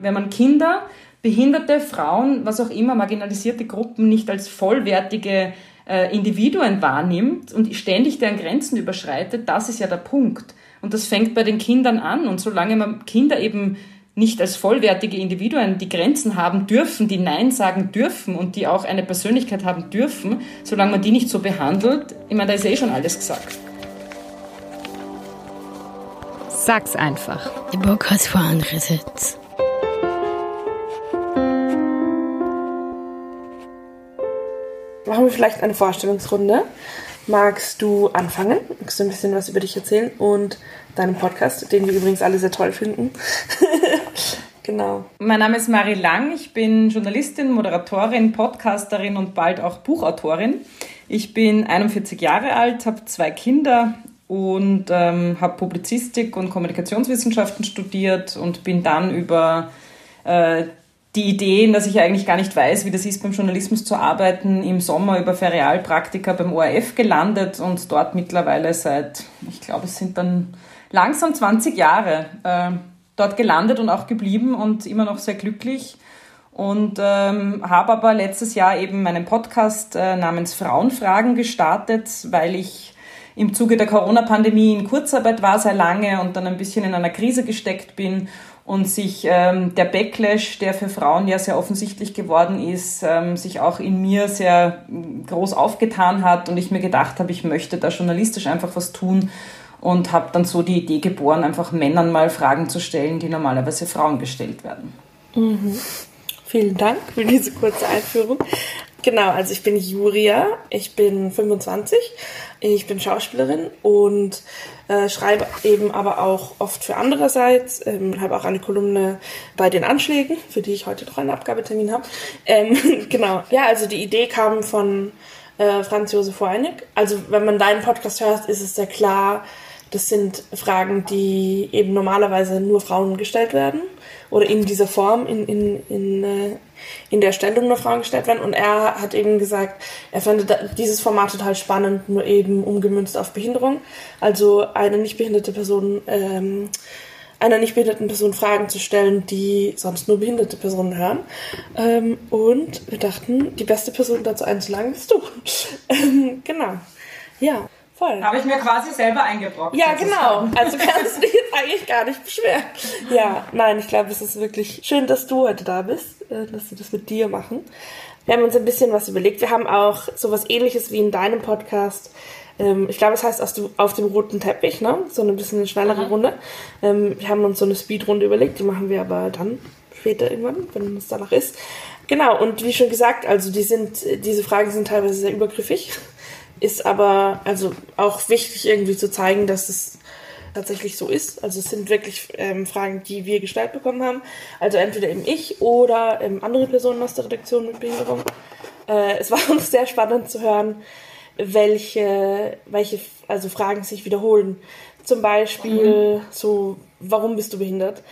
Wenn man Kinder, behinderte Frauen, was auch immer, marginalisierte Gruppen nicht als vollwertige äh, Individuen wahrnimmt und ständig deren Grenzen überschreitet, das ist ja der Punkt. Und das fängt bei den Kindern an. Und solange man Kinder eben nicht als vollwertige Individuen die Grenzen haben dürfen, die Nein sagen dürfen und die auch eine Persönlichkeit haben dürfen, solange man die nicht so behandelt, ich meine, da ist eh schon alles gesagt. Sag's einfach. Der Bock hat vor andere Sitz. Machen wir vielleicht eine Vorstellungsrunde. Magst du anfangen? Magst du ein bisschen was über dich erzählen und deinen Podcast, den wir übrigens alle sehr toll finden? genau. Mein Name ist Marie Lang. Ich bin Journalistin, Moderatorin, Podcasterin und bald auch Buchautorin. Ich bin 41 Jahre alt, habe zwei Kinder und ähm, habe Publizistik und Kommunikationswissenschaften studiert und bin dann über äh, die Ideen, dass ich eigentlich gar nicht weiß, wie das ist, beim Journalismus zu arbeiten, im Sommer über Ferialpraktika beim ORF gelandet und dort mittlerweile seit, ich glaube, es sind dann langsam 20 Jahre äh, dort gelandet und auch geblieben und immer noch sehr glücklich. Und ähm, habe aber letztes Jahr eben meinen Podcast äh, namens Frauenfragen gestartet, weil ich im Zuge der Corona-Pandemie in Kurzarbeit war sehr lange und dann ein bisschen in einer Krise gesteckt bin und sich ähm, der Backlash, der für Frauen ja sehr offensichtlich geworden ist, ähm, sich auch in mir sehr mm, groß aufgetan hat und ich mir gedacht habe, ich möchte da journalistisch einfach was tun und habe dann so die Idee geboren, einfach Männern mal Fragen zu stellen, die normalerweise Frauen gestellt werden. Mhm. Vielen Dank für diese kurze Einführung. Genau, also ich bin Julia, ich bin 25, ich bin Schauspielerin und äh, schreibe eben aber auch oft für andererseits, ähm, habe auch eine Kolumne bei den Anschlägen, für die ich heute noch einen Abgabetermin habe. Ähm, genau, ja, also die Idee kam von äh, Franz Josef Weinig. Also wenn man deinen Podcast hört, ist es sehr klar, das sind Fragen, die eben normalerweise nur Frauen gestellt werden oder in dieser Form, in, in, in, äh, in der Stellung nur Frauen gestellt werden. Und er hat eben gesagt, er fände dieses Format total spannend, nur eben umgemünzt auf Behinderung. Also eine nicht behinderte Person, ähm, einer nicht behinderten Person Fragen zu stellen, die sonst nur behinderte Personen hören. Ähm, und wir dachten, die beste Person dazu einzuladen bist du. Ähm, genau. Ja. Voll. Habe ich mir quasi selber eingebrockt. Ja, genau. Also kannst du dich jetzt eigentlich gar nicht beschweren. Ja, nein, ich glaube, es ist wirklich schön, dass du heute da bist, äh, dass wir das mit dir machen. Wir haben uns ein bisschen was überlegt. Wir haben auch sowas ähnliches wie in deinem Podcast. Ähm, ich glaube, es heißt auf dem roten Teppich, ne? So ein bisschen eine schnellere Aha. Runde. Ähm, wir haben uns so eine Speedrunde überlegt, die machen wir aber dann später irgendwann, wenn es danach ist. Genau, und wie schon gesagt, also die sind, diese Fragen sind teilweise sehr übergriffig ist aber also auch wichtig irgendwie zu zeigen, dass es tatsächlich so ist. Also es sind wirklich ähm, Fragen, die wir gestellt bekommen haben. Also entweder eben ich oder ähm, andere Personen aus der Redaktion mit Behinderung. Äh, es war uns sehr spannend zu hören, welche, welche also Fragen sich wiederholen. Zum Beispiel mhm. so, warum bist du behindert?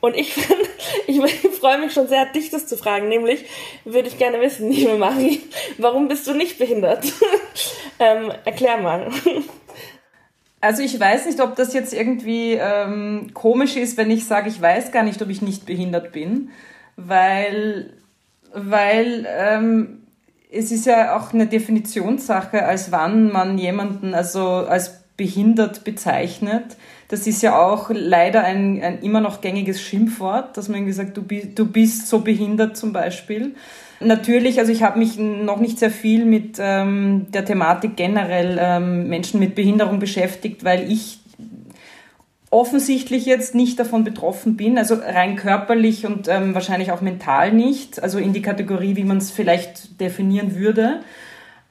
Und ich, ich, ich freue mich schon sehr, dich das zu fragen. Nämlich würde ich gerne wissen, liebe Marie, warum bist du nicht behindert? ähm, erklär mal. Also ich weiß nicht, ob das jetzt irgendwie ähm, komisch ist, wenn ich sage, ich weiß gar nicht, ob ich nicht behindert bin, weil, weil ähm, es ist ja auch eine Definitionssache, als wann man jemanden also als behindert bezeichnet. Das ist ja auch leider ein, ein immer noch gängiges Schimpfwort, dass man gesagt, du, du bist so behindert zum Beispiel. Natürlich, also ich habe mich noch nicht sehr viel mit ähm, der Thematik generell ähm, Menschen mit Behinderung beschäftigt, weil ich offensichtlich jetzt nicht davon betroffen bin, also rein körperlich und ähm, wahrscheinlich auch mental nicht, also in die Kategorie, wie man es vielleicht definieren würde.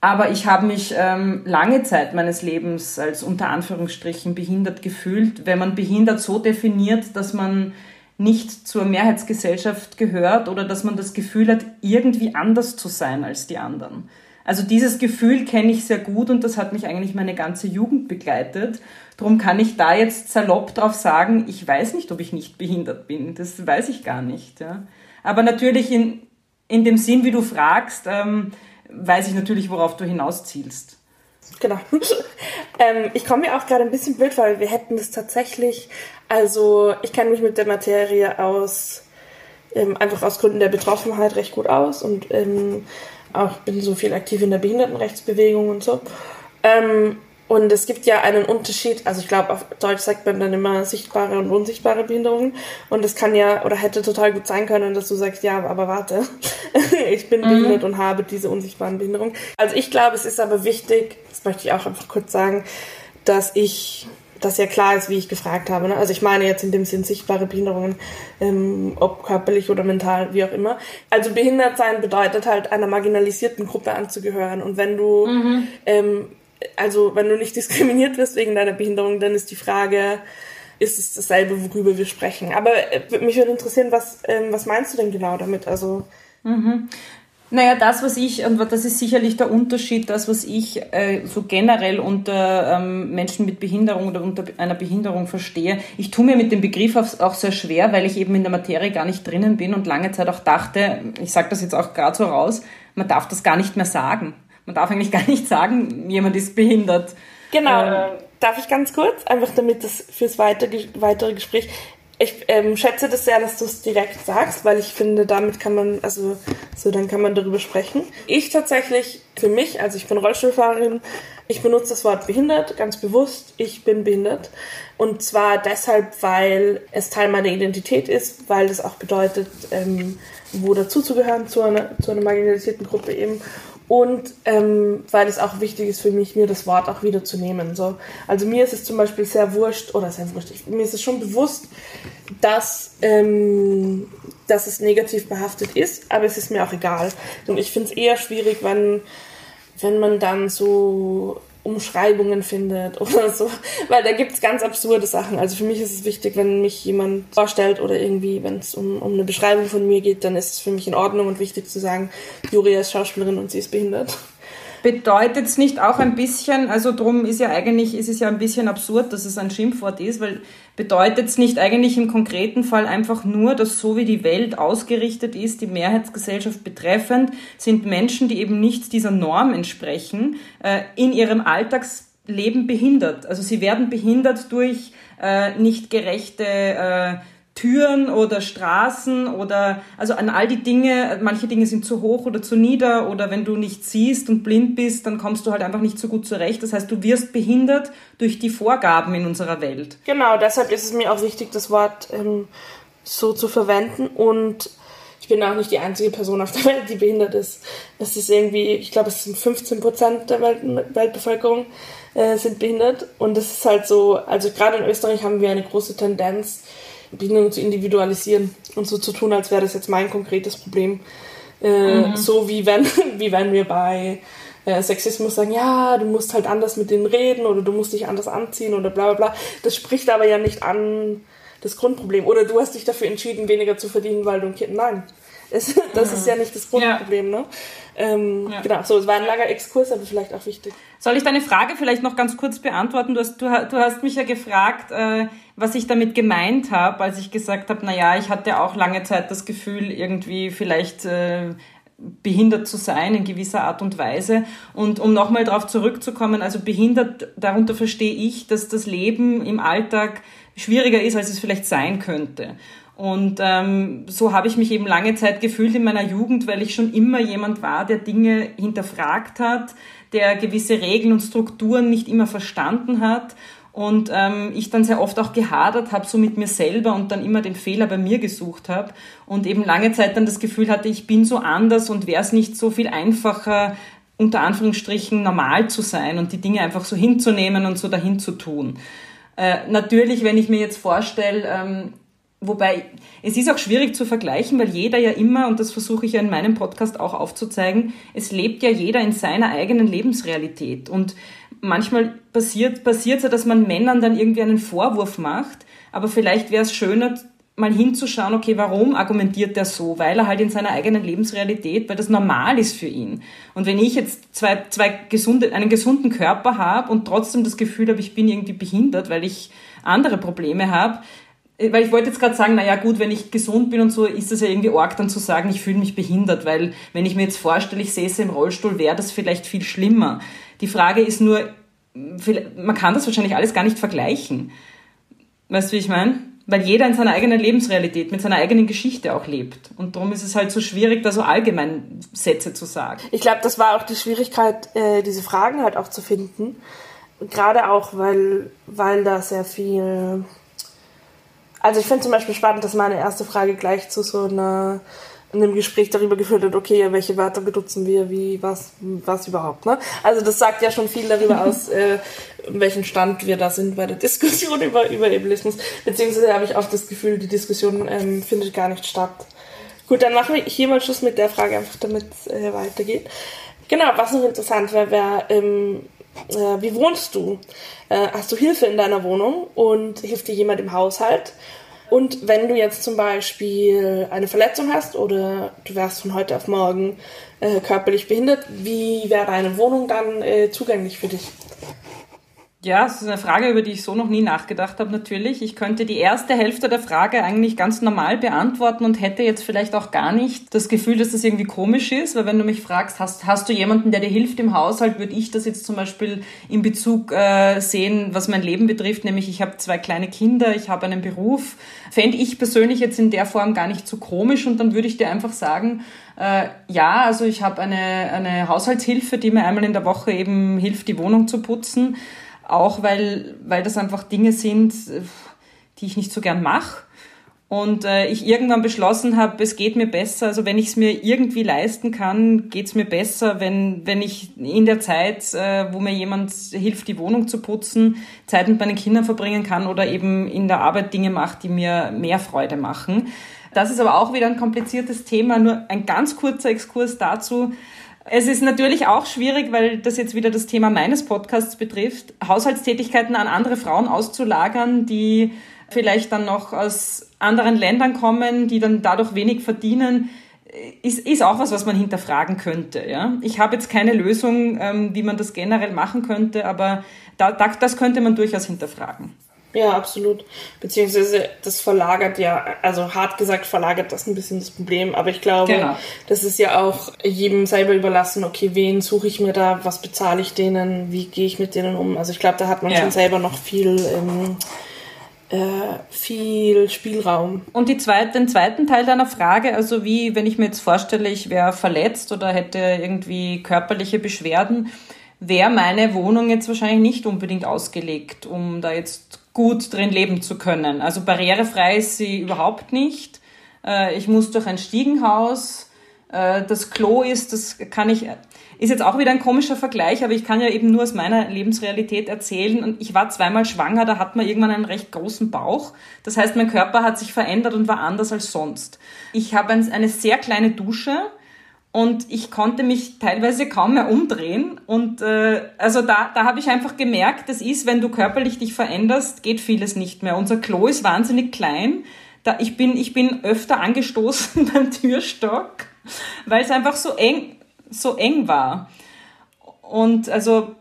Aber ich habe mich ähm, lange Zeit meines Lebens als unter Anführungsstrichen behindert gefühlt. Wenn man behindert so definiert, dass man nicht zur Mehrheitsgesellschaft gehört oder dass man das Gefühl hat, irgendwie anders zu sein als die anderen. Also dieses Gefühl kenne ich sehr gut und das hat mich eigentlich meine ganze Jugend begleitet. Darum kann ich da jetzt salopp drauf sagen, ich weiß nicht, ob ich nicht behindert bin. Das weiß ich gar nicht. Ja. Aber natürlich in, in dem Sinn, wie du fragst, ähm, weiß ich natürlich, worauf du hinauszielst. Genau. ähm, ich komme mir auch gerade ein bisschen blöd, weil wir hätten das tatsächlich, also ich kenne mich mit der Materie aus ähm, einfach aus Gründen der Betroffenheit recht gut aus und ähm, auch bin so viel aktiv in der Behindertenrechtsbewegung und so. Ähm, und es gibt ja einen Unterschied, also ich glaube, auf Deutsch sagt man dann immer sichtbare und unsichtbare Behinderungen. Und es kann ja oder hätte total gut sein können, dass du sagst, ja, aber warte, ich bin mhm. behindert und habe diese unsichtbaren Behinderungen. Also ich glaube, es ist aber wichtig, das möchte ich auch einfach kurz sagen, dass ich dass ja klar ist, wie ich gefragt habe. Ne? Also ich meine jetzt in dem Sinn sichtbare Behinderungen, ähm, ob körperlich oder mental, wie auch immer. Also behindert sein bedeutet halt einer marginalisierten Gruppe anzugehören. Und wenn du, mhm. ähm, also wenn du nicht diskriminiert wirst wegen deiner Behinderung, dann ist die Frage, ist es dasselbe, worüber wir sprechen. Aber äh, mich würde interessieren, was, ähm, was meinst du denn genau damit? Also mhm. Naja, das, was ich, und das ist sicherlich der Unterschied, das, was ich äh, so generell unter ähm, Menschen mit Behinderung oder unter einer Behinderung verstehe, ich tue mir mit dem Begriff auch sehr schwer, weil ich eben in der Materie gar nicht drinnen bin und lange Zeit auch dachte, ich sage das jetzt auch gerade so raus, man darf das gar nicht mehr sagen. Man darf eigentlich gar nicht sagen, jemand ist behindert. Genau. Ähm, Darf ich ganz kurz, einfach damit das fürs weitere, weitere Gespräch, ich ähm, schätze das sehr, dass du es direkt sagst, weil ich finde, damit kann man, also so, dann kann man darüber sprechen. Ich tatsächlich, für mich, also ich bin Rollstuhlfahrerin, ich benutze das Wort behindert ganz bewusst. Ich bin behindert. Und zwar deshalb, weil es Teil meiner Identität ist, weil das auch bedeutet, ähm, wo dazuzugehören zu einer, zu einer marginalisierten Gruppe eben und ähm, weil es auch wichtig ist für mich, mir das Wort auch wieder zu nehmen. So. Also mir ist es zum Beispiel sehr wurscht, oder sehr wurscht, ich, mir ist es schon bewusst, dass, ähm, dass es negativ behaftet ist, aber es ist mir auch egal. Und ich finde es eher schwierig, wenn, wenn man dann so Umschreibungen findet oder so, weil da gibt's ganz absurde Sachen. Also für mich ist es wichtig, wenn mich jemand vorstellt oder irgendwie, wenn es um, um eine Beschreibung von mir geht, dann ist es für mich in Ordnung und wichtig zu sagen, Julia ist Schauspielerin und sie ist behindert. Bedeutet es nicht auch ein bisschen, also drum ist ja eigentlich, ist es ja ein bisschen absurd, dass es ein Schimpfwort ist, weil bedeutet es nicht eigentlich im konkreten Fall einfach nur, dass so wie die Welt ausgerichtet ist, die Mehrheitsgesellschaft betreffend, sind Menschen, die eben nicht dieser Norm entsprechen, äh, in ihrem Alltagsleben behindert. Also sie werden behindert durch äh, nicht gerechte äh, Türen oder Straßen oder also an all die Dinge, manche Dinge sind zu hoch oder zu nieder oder wenn du nicht siehst und blind bist, dann kommst du halt einfach nicht so gut zurecht. Das heißt, du wirst behindert durch die Vorgaben in unserer Welt. Genau, deshalb ist es mir auch wichtig, das Wort ähm, so zu verwenden und ich bin auch nicht die einzige Person auf der Welt, die behindert ist. Es ist irgendwie, ich glaube, es sind 15 Prozent der Welt, Weltbevölkerung äh, sind behindert und es ist halt so, also gerade in Österreich haben wir eine große Tendenz, Behinderung zu individualisieren und so zu tun, als wäre das jetzt mein konkretes Problem. Äh, mhm. So wie wenn, wie wenn wir bei äh, Sexismus sagen, ja, du musst halt anders mit denen reden oder du musst dich anders anziehen oder bla bla bla. Das spricht aber ja nicht an das Grundproblem. Oder du hast dich dafür entschieden, weniger zu verdienen, weil du ein Kind. Nein. Es, das ist ja nicht das Grundproblem, ja. ne? Ähm, ja. Genau, so, es war ein langer Exkurs, aber vielleicht auch wichtig. Soll ich deine Frage vielleicht noch ganz kurz beantworten? Du hast, du, du hast mich ja gefragt, äh, was ich damit gemeint habe, als ich gesagt habe, na ja, ich hatte auch lange Zeit das Gefühl, irgendwie vielleicht äh, behindert zu sein in gewisser Art und Weise. Und um nochmal darauf zurückzukommen, also behindert, darunter verstehe ich, dass das Leben im Alltag schwieriger ist, als es vielleicht sein könnte. Und ähm, so habe ich mich eben lange Zeit gefühlt in meiner Jugend, weil ich schon immer jemand war, der Dinge hinterfragt hat, der gewisse Regeln und Strukturen nicht immer verstanden hat und ähm, ich dann sehr oft auch gehadert habe, so mit mir selber und dann immer den Fehler bei mir gesucht habe und eben lange Zeit dann das Gefühl hatte, ich bin so anders und wäre es nicht so viel einfacher, unter Anführungsstrichen normal zu sein und die Dinge einfach so hinzunehmen und so dahin zu tun. Äh, natürlich, wenn ich mir jetzt vorstelle, ähm, Wobei, es ist auch schwierig zu vergleichen, weil jeder ja immer, und das versuche ich ja in meinem Podcast auch aufzuzeigen, es lebt ja jeder in seiner eigenen Lebensrealität. Und manchmal passiert passiert ja, dass man Männern dann irgendwie einen Vorwurf macht, aber vielleicht wäre es schöner, mal hinzuschauen, okay, warum argumentiert der so? Weil er halt in seiner eigenen Lebensrealität, weil das normal ist für ihn. Und wenn ich jetzt zwei, zwei gesunde, einen gesunden Körper habe und trotzdem das Gefühl habe, ich bin irgendwie behindert, weil ich andere Probleme habe, äh, weil ich wollte jetzt gerade sagen, naja gut, wenn ich gesund bin und so, ist das ja irgendwie arg dann zu sagen, ich fühle mich behindert, weil wenn ich mir jetzt vorstelle, ich säße im Rollstuhl, wäre das vielleicht viel schlimmer. Die Frage ist nur, man kann das wahrscheinlich alles gar nicht vergleichen. Weißt du, wie ich meine? weil jeder in seiner eigenen Lebensrealität, mit seiner eigenen Geschichte auch lebt. Und darum ist es halt so schwierig, da so allgemein Sätze zu sagen. Ich glaube, das war auch die Schwierigkeit, äh, diese Fragen halt auch zu finden. Gerade auch, weil, weil da sehr viel. Also ich finde zum Beispiel spannend, dass meine erste Frage gleich zu so einer in einem Gespräch darüber geführt hat, okay, ja, welche Wörter benutzen wir, wie, was, was überhaupt, ne? Also das sagt ja schon viel darüber aus, äh, in welchem Stand wir da sind bei der Diskussion über, über Ableismus. Beziehungsweise habe ich auch das Gefühl, die Diskussion ähm, findet gar nicht statt. Gut, dann machen wir hier mal Schluss mit der Frage, einfach damit es äh, weitergeht. Genau, was noch interessant wäre, wäre, ähm, äh, wie wohnst du? Äh, hast du Hilfe in deiner Wohnung und hilft dir jemand im Haushalt? Und wenn du jetzt zum Beispiel eine Verletzung hast oder du wärst von heute auf morgen äh, körperlich behindert, wie wäre deine Wohnung dann äh, zugänglich für dich? Ja, das ist eine Frage, über die ich so noch nie nachgedacht habe, natürlich. Ich könnte die erste Hälfte der Frage eigentlich ganz normal beantworten und hätte jetzt vielleicht auch gar nicht das Gefühl, dass das irgendwie komisch ist, weil wenn du mich fragst, hast, hast du jemanden, der dir hilft im Haushalt, würde ich das jetzt zum Beispiel in Bezug äh, sehen, was mein Leben betrifft, nämlich ich habe zwei kleine Kinder, ich habe einen Beruf, fände ich persönlich jetzt in der Form gar nicht so komisch und dann würde ich dir einfach sagen, äh, ja, also ich habe eine, eine Haushaltshilfe, die mir einmal in der Woche eben hilft, die Wohnung zu putzen auch weil, weil das einfach Dinge sind, die ich nicht so gern mache. Und äh, ich irgendwann beschlossen habe, es geht mir besser, also wenn ich es mir irgendwie leisten kann, geht es mir besser, wenn, wenn ich in der Zeit, äh, wo mir jemand hilft, die Wohnung zu putzen, Zeit mit meinen Kindern verbringen kann oder eben in der Arbeit Dinge macht, die mir mehr Freude machen. Das ist aber auch wieder ein kompliziertes Thema, nur ein ganz kurzer Exkurs dazu. Es ist natürlich auch schwierig, weil das jetzt wieder das Thema meines Podcasts betrifft, Haushaltstätigkeiten an andere Frauen auszulagern, die vielleicht dann noch aus anderen Ländern kommen, die dann dadurch wenig verdienen, ist, ist auch was, was man hinterfragen könnte. Ja? Ich habe jetzt keine Lösung, ähm, wie man das generell machen könnte, aber da, da, das könnte man durchaus hinterfragen. Ja, absolut. Beziehungsweise das verlagert ja, also hart gesagt verlagert das ein bisschen das Problem, aber ich glaube, genau. das ist ja auch jedem selber überlassen, okay, wen suche ich mir da, was bezahle ich denen, wie gehe ich mit denen um. Also ich glaube, da hat man ja. schon selber noch viel, ähm, äh, viel Spielraum. Und die zweite, den zweiten Teil deiner Frage, also wie, wenn ich mir jetzt vorstelle, ich wäre verletzt oder hätte irgendwie körperliche Beschwerden, wäre meine Wohnung jetzt wahrscheinlich nicht unbedingt ausgelegt, um da jetzt gut drin leben zu können. Also barrierefrei ist sie überhaupt nicht. Äh, ich muss durch ein Stiegenhaus. Äh, das Klo ist, das kann ich, ist jetzt auch wieder ein komischer Vergleich, aber ich kann ja eben nur aus meiner Lebensrealität erzählen. Und ich war zweimal schwanger, da hat man irgendwann einen recht großen Bauch. Das heißt, mein Körper hat sich verändert und war anders als sonst. Ich habe eine sehr kleine Dusche und ich konnte mich teilweise kaum mehr umdrehen. Und äh, also da, da habe ich einfach gemerkt, das ist, wenn du körperlich dich veränderst, geht vieles nicht mehr. Unser Klo ist wahnsinnig klein. Da, ich, bin, ich bin öfter angestoßen beim Türstock, weil es einfach so eng, so eng war. Und also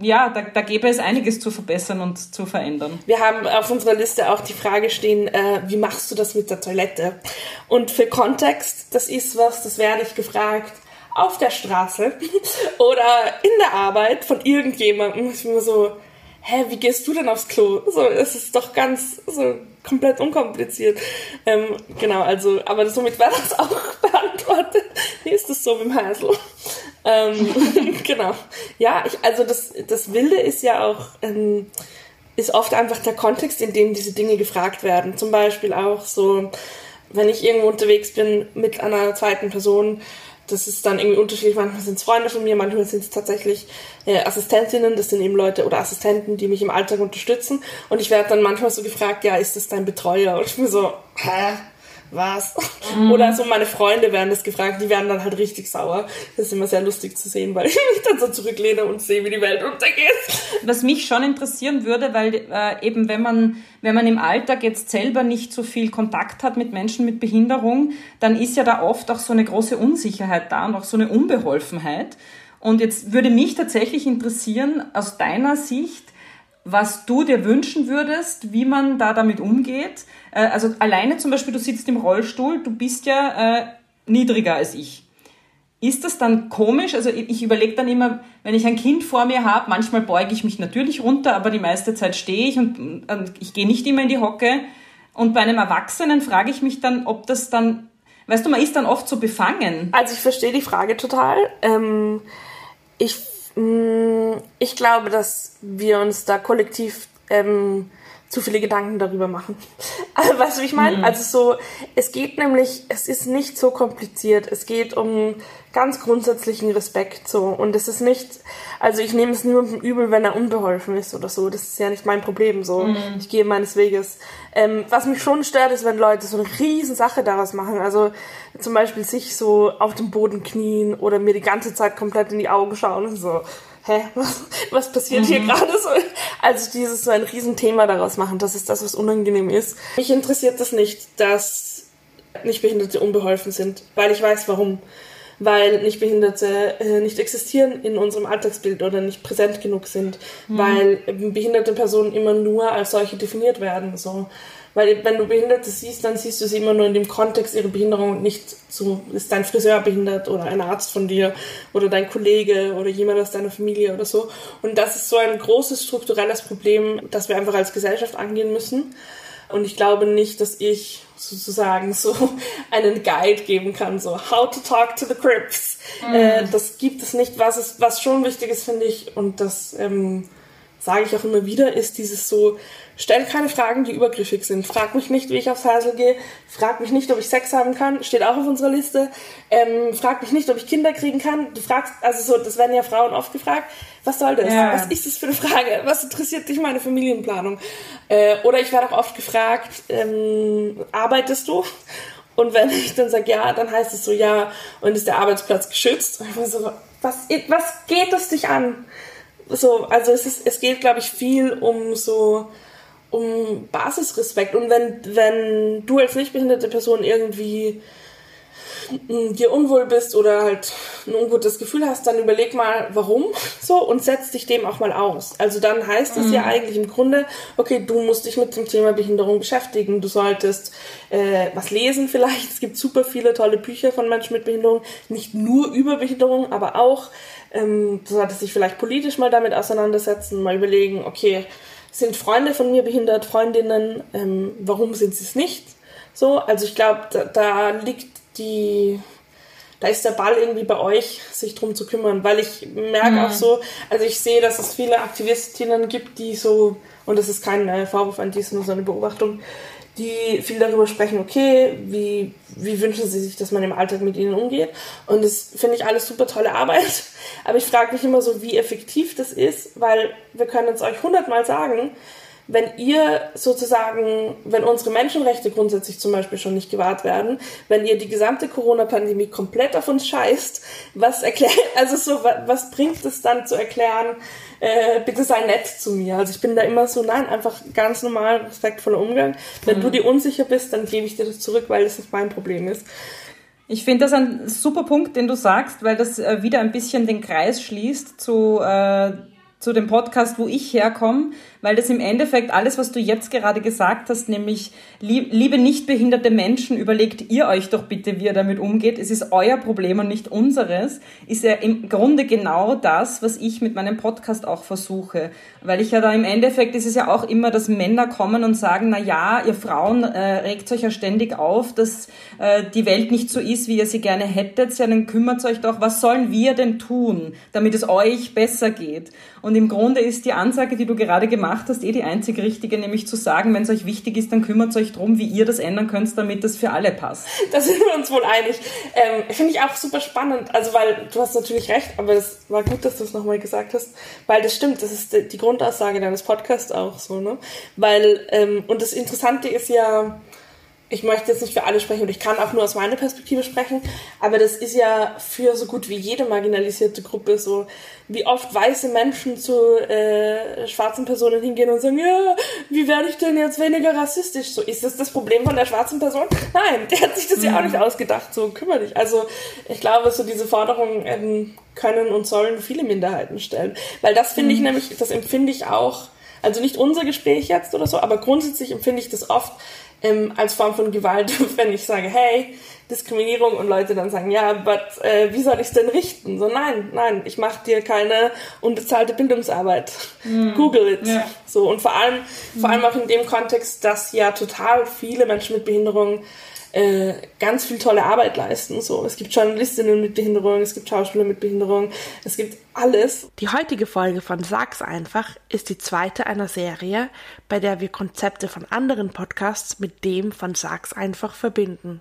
ja, da, da gäbe es einiges zu verbessern und zu verändern. Wir haben auf unserer Liste auch die Frage stehen, äh, wie machst du das mit der Toilette? Und für Kontext, das ist was, das werde ich gefragt auf der Straße oder in der Arbeit von irgendjemandem. Ich bin so, hä, wie gehst du denn aufs Klo? So, es ist doch ganz so komplett unkompliziert. Ähm, genau, also, aber somit wäre das auch beantwortet. Wie ist das so mit dem Hasel? Ähm, genau. Ja, ich, also das, das Wilde ist ja auch, ähm, ist oft einfach der Kontext, in dem diese Dinge gefragt werden. Zum Beispiel auch so, wenn ich irgendwo unterwegs bin mit einer zweiten Person, das ist dann irgendwie unterschiedlich. Manchmal sind es Freunde von mir, manchmal sind es tatsächlich äh, Assistentinnen, das sind eben Leute oder Assistenten, die mich im Alltag unterstützen. Und ich werde dann manchmal so gefragt, ja, ist das dein Betreuer? Und ich bin so, hä? Was? Mhm. Oder so meine Freunde werden das gefragt, die werden dann halt richtig sauer. Das ist immer sehr lustig zu sehen, weil ich mich dann so zurücklehne und sehe, wie die Welt untergeht. Was mich schon interessieren würde, weil äh, eben wenn man, wenn man im Alltag jetzt selber nicht so viel Kontakt hat mit Menschen mit Behinderung, dann ist ja da oft auch so eine große Unsicherheit da und auch so eine Unbeholfenheit. Und jetzt würde mich tatsächlich interessieren, aus deiner Sicht, was du dir wünschen würdest, wie man da damit umgeht. Äh, also alleine zum Beispiel, du sitzt im Rollstuhl, du bist ja äh, niedriger als ich. Ist das dann komisch? Also ich überlege dann immer, wenn ich ein Kind vor mir habe, manchmal beuge ich mich natürlich runter, aber die meiste Zeit stehe ich und, und ich gehe nicht immer in die Hocke. Und bei einem Erwachsenen frage ich mich dann, ob das dann, weißt du, man ist dann oft so befangen. Also ich verstehe die Frage total. Ähm, ich, ich glaube, dass wir uns da kollektiv ähm, zu viele Gedanken darüber machen. Also, weißt du, wie ich meine? Mhm. Also so, es geht nämlich, es ist nicht so kompliziert. Es geht um ganz grundsätzlichen Respekt so. Und es ist nicht, also ich nehme es niemandem übel, wenn er unbeholfen ist oder so. Das ist ja nicht mein Problem so. Mhm. Ich gehe meines Weges. Ähm, was mich schon stört, ist, wenn Leute so eine riesen Sache daraus machen. Also zum Beispiel sich so auf dem Boden knien oder mir die ganze Zeit komplett in die Augen schauen und so hä, was, was passiert mhm. hier gerade so? Also dieses so ein Riesenthema daraus machen, das ist das, was unangenehm ist. Mich interessiert das nicht, dass Nichtbehinderte unbeholfen sind, weil ich weiß warum. Weil Nichtbehinderte äh, nicht existieren in unserem Alltagsbild oder nicht präsent genug sind, mhm. weil behinderte Personen immer nur als solche definiert werden. So. Weil wenn du Behinderte siehst, dann siehst du sie immer nur in dem Kontext ihrer Behinderung und nicht so, ist dein Friseur behindert oder ein Arzt von dir oder dein Kollege oder jemand aus deiner Familie oder so. Und das ist so ein großes strukturelles Problem, das wir einfach als Gesellschaft angehen müssen. Und ich glaube nicht, dass ich sozusagen so einen Guide geben kann, so how to talk to the Crips. Mhm. Äh, das gibt es nicht. Was, ist, was schon wichtig ist, finde ich, und das ähm, sage ich auch immer wieder, ist dieses so, stell keine Fragen, die übergriffig sind. Frag mich nicht, wie ich aufs Hasel gehe. Frag mich nicht, ob ich Sex haben kann. Steht auch auf unserer Liste. Ähm, frag mich nicht, ob ich Kinder kriegen kann. Du fragst, also so, das werden ja Frauen oft gefragt. Was soll das? Ja. Was ist das für eine Frage? Was interessiert dich meine Familienplanung? Äh, oder ich werde auch oft gefragt, ähm, arbeitest du? Und wenn ich dann sage ja, dann heißt es so ja und ist der Arbeitsplatz geschützt. Und ich so, was, was geht es dich an? so, also es ist, es geht, glaube ich, viel um so, um Basisrespekt. Und wenn, wenn du als nicht behinderte Person irgendwie mm, dir unwohl bist oder halt ein ungutes Gefühl hast, dann überleg mal, warum so und setz dich dem auch mal aus. Also dann heißt es mhm. ja eigentlich im Grunde, okay, du musst dich mit dem Thema Behinderung beschäftigen. Du solltest äh, was lesen vielleicht. Es gibt super viele tolle Bücher von Menschen mit Behinderung, nicht nur über Behinderung, aber auch ähm, du solltest dich vielleicht politisch mal damit auseinandersetzen, mal überlegen, okay, sind Freunde von mir behindert, Freundinnen, ähm, warum sind sie es nicht? So, also ich glaube, da, da liegt die, da ist der Ball irgendwie bei euch, sich drum zu kümmern, weil ich merke mhm. auch so, also ich sehe, dass es viele Aktivistinnen gibt, die so, und das ist kein äh, Vorwurf an die, ist nur so eine Beobachtung, die viel darüber sprechen, okay, wie, wie wünschen sie sich, dass man im Alltag mit ihnen umgeht. Und das finde ich alles super tolle Arbeit. Aber ich frage mich immer so, wie effektiv das ist, weil wir können es euch hundertmal sagen, wenn ihr sozusagen, wenn unsere Menschenrechte grundsätzlich zum Beispiel schon nicht gewahrt werden, wenn ihr die gesamte Corona-Pandemie komplett auf uns scheißt, was erklärt, also so, was bringt es dann zu erklären, äh, bitte sei nett zu mir. Also ich bin da immer so, nein, einfach ganz normal, respektvoller Umgang. Wenn mhm. du dir unsicher bist, dann gebe ich dir das zurück, weil das nicht mein Problem ist. Ich finde das ein super Punkt, den du sagst, weil das äh, wieder ein bisschen den Kreis schließt zu, äh, zu dem Podcast, wo ich herkomme weil das im Endeffekt alles, was du jetzt gerade gesagt hast, nämlich liebe nicht behinderte Menschen, überlegt ihr euch doch bitte, wie ihr damit umgeht. Es ist euer Problem und nicht unseres, ist ja im Grunde genau das, was ich mit meinem Podcast auch versuche. Weil ich ja da im Endeffekt ist es ja auch immer, dass Männer kommen und sagen, na ja, ihr Frauen äh, regt euch ja ständig auf, dass äh, die Welt nicht so ist, wie ihr sie gerne hättet. Ja, dann kümmert euch doch, was sollen wir denn tun, damit es euch besser geht? Und im Grunde ist die Ansage, die du gerade gemacht gemacht hast, eh die einzig richtige, nämlich zu sagen, wenn es euch wichtig ist, dann kümmert euch darum, wie ihr das ändern könnt, damit das für alle passt. Da sind wir uns wohl einig. Ähm, Finde ich auch super spannend, also weil du hast natürlich recht, aber es war gut, dass du es nochmal gesagt hast, weil das stimmt, das ist die Grundaussage deines Podcasts auch so, ne? Weil, ähm, und das Interessante ist ja, ich möchte jetzt nicht für alle sprechen und ich kann auch nur aus meiner Perspektive sprechen, aber das ist ja für so gut wie jede marginalisierte Gruppe so, wie oft weiße Menschen zu äh, schwarzen Personen hingehen und sagen, ja, wie werde ich denn jetzt weniger rassistisch? So, ist das das Problem von der schwarzen Person? Nein, der hat sich das mhm. ja auch nicht mhm. ausgedacht, so kümmere dich. Also ich glaube, so diese Forderungen ähm, können und sollen viele Minderheiten stellen, weil das finde mhm. ich nämlich, das empfinde ich auch, also nicht unser Gespräch jetzt oder so, aber grundsätzlich empfinde ich das oft, ähm, als Form von Gewalt, wenn ich sage, hey, Diskriminierung und Leute dann sagen, ja, but, äh, wie soll ich es denn richten? So, nein, nein, ich mache dir keine unbezahlte Bildungsarbeit. Mhm. Google it. Ja. So, und vor allem, vor allem auch in dem Kontext, dass ja total viele Menschen mit Behinderung äh, ganz viel tolle Arbeit leisten. So, es gibt Journalistinnen mit Behinderung, es gibt Schauspieler mit Behinderung, es gibt alles. Die heutige Folge von Sag's einfach ist die zweite einer Serie, bei der wir Konzepte von anderen Podcasts mit dem von Sag's einfach verbinden.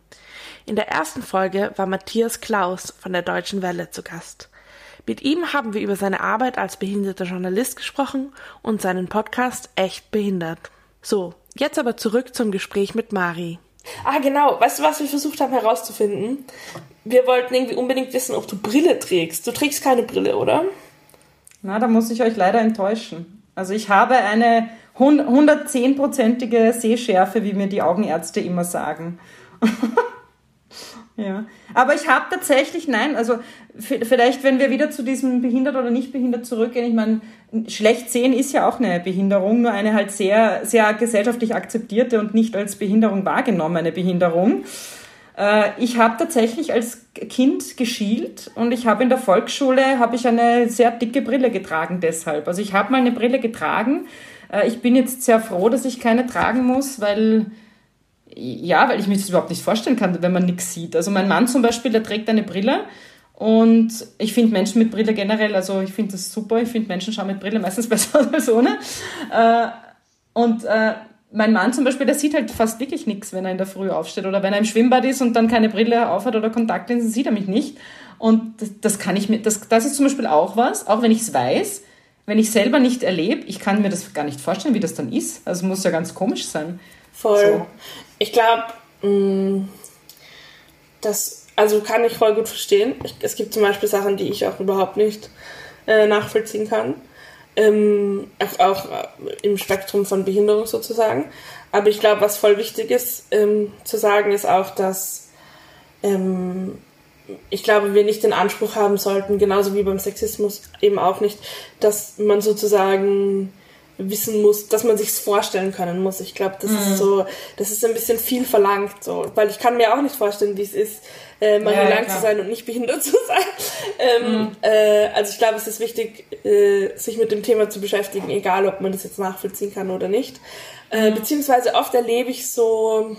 In der ersten Folge war Matthias Klaus von der Deutschen Welle zu Gast. Mit ihm haben wir über seine Arbeit als behinderter Journalist gesprochen und seinen Podcast Echt behindert. So, jetzt aber zurück zum Gespräch mit Mari. Ah, genau. Weißt du, was wir versucht haben herauszufinden? Wir wollten irgendwie unbedingt wissen, ob du Brille trägst. Du trägst keine Brille, oder? Na, da muss ich euch leider enttäuschen. Also ich habe eine 110-prozentige Sehschärfe, wie mir die Augenärzte immer sagen. ja. Aber ich habe tatsächlich, nein, also vielleicht, wenn wir wieder zu diesem behindert oder nicht behindert zurückgehen, ich meine, schlecht sehen ist ja auch eine Behinderung, nur eine halt sehr, sehr gesellschaftlich akzeptierte und nicht als Behinderung wahrgenommene Behinderung. Äh, ich habe tatsächlich als Kind geschielt und ich habe in der Volksschule habe ich eine sehr dicke Brille getragen deshalb. Also ich habe mal eine Brille getragen. Äh, ich bin jetzt sehr froh, dass ich keine tragen muss, weil ja, weil ich mir das überhaupt nicht vorstellen kann, wenn man nichts sieht. Also mein Mann zum Beispiel, der trägt eine Brille und ich finde Menschen mit Brille generell, also ich finde das super. Ich finde Menschen schauen mit Brille meistens besser als ohne. Äh, und äh, mein Mann zum Beispiel, der sieht halt fast wirklich nichts, wenn er in der Früh aufsteht. Oder wenn er im Schwimmbad ist und dann keine Brille aufhat oder Kontaktlinsen, sieht er mich nicht. Und das, kann ich mir, das, das ist zum Beispiel auch was, auch wenn ich es weiß, wenn ich selber nicht erlebe, ich kann mir das gar nicht vorstellen, wie das dann ist. Also muss ja ganz komisch sein. Voll. So. Ich glaube, mm, dass also kann ich voll gut verstehen. Es gibt zum Beispiel Sachen, die ich auch überhaupt nicht äh, nachvollziehen kann. Ähm, auch, auch äh, im Spektrum von Behinderung sozusagen. Aber ich glaube, was voll wichtig ist ähm, zu sagen, ist auch, dass ähm, ich glaube, wir nicht den Anspruch haben sollten, genauso wie beim Sexismus eben auch nicht, dass man sozusagen wissen muss, dass man sich's vorstellen können muss. Ich glaube, das mhm. ist so, das ist ein bisschen viel verlangt, so, weil ich kann mir auch nicht vorstellen, wie es ist, äh, mal ja, lang ja, zu sein und nicht behindert zu sein. Ähm, mhm. äh, also ich glaube, es ist wichtig, äh, sich mit dem Thema zu beschäftigen, egal ob man das jetzt nachvollziehen kann oder nicht. Äh, mhm. Beziehungsweise oft erlebe ich so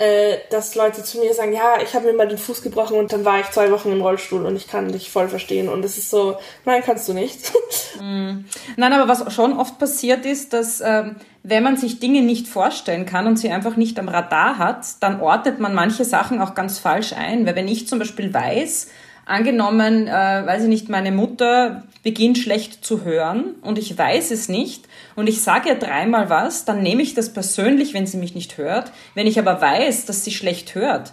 äh, dass Leute zu mir sagen, ja, ich habe mir mal den Fuß gebrochen und dann war ich zwei Wochen im Rollstuhl und ich kann dich voll verstehen. Und es ist so, nein, kannst du nicht. Mm. Nein, aber was schon oft passiert ist, dass ähm, wenn man sich Dinge nicht vorstellen kann und sie einfach nicht am Radar hat, dann ortet man manche Sachen auch ganz falsch ein. Weil wenn ich zum Beispiel weiß, angenommen, äh, weiß ich nicht, meine Mutter beginnt schlecht zu hören und ich weiß es nicht und ich sage ihr dreimal was, dann nehme ich das persönlich, wenn sie mich nicht hört. Wenn ich aber weiß, dass sie schlecht hört,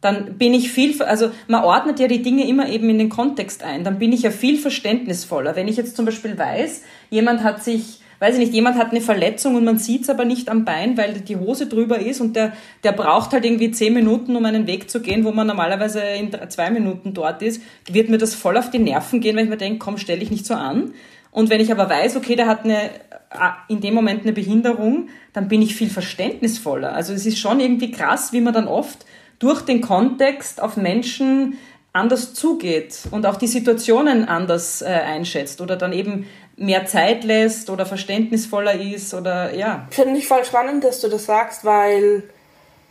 dann bin ich viel, also man ordnet ja die Dinge immer eben in den Kontext ein, dann bin ich ja viel verständnisvoller. Wenn ich jetzt zum Beispiel weiß, jemand hat sich weiß ich nicht, jemand hat eine Verletzung und man sieht es aber nicht am Bein, weil die Hose drüber ist und der, der braucht halt irgendwie zehn Minuten, um einen Weg zu gehen, wo man normalerweise in zwei Minuten dort ist, wird mir das voll auf die Nerven gehen, weil ich mir denke, komm, stell dich nicht so an. Und wenn ich aber weiß, okay, der hat eine, in dem Moment eine Behinderung, dann bin ich viel verständnisvoller. Also es ist schon irgendwie krass, wie man dann oft durch den Kontext auf Menschen anders zugeht und auch die Situationen anders äh, einschätzt oder dann eben mehr Zeit lässt oder verständnisvoller ist oder ja. Finde ich voll spannend, dass du das sagst, weil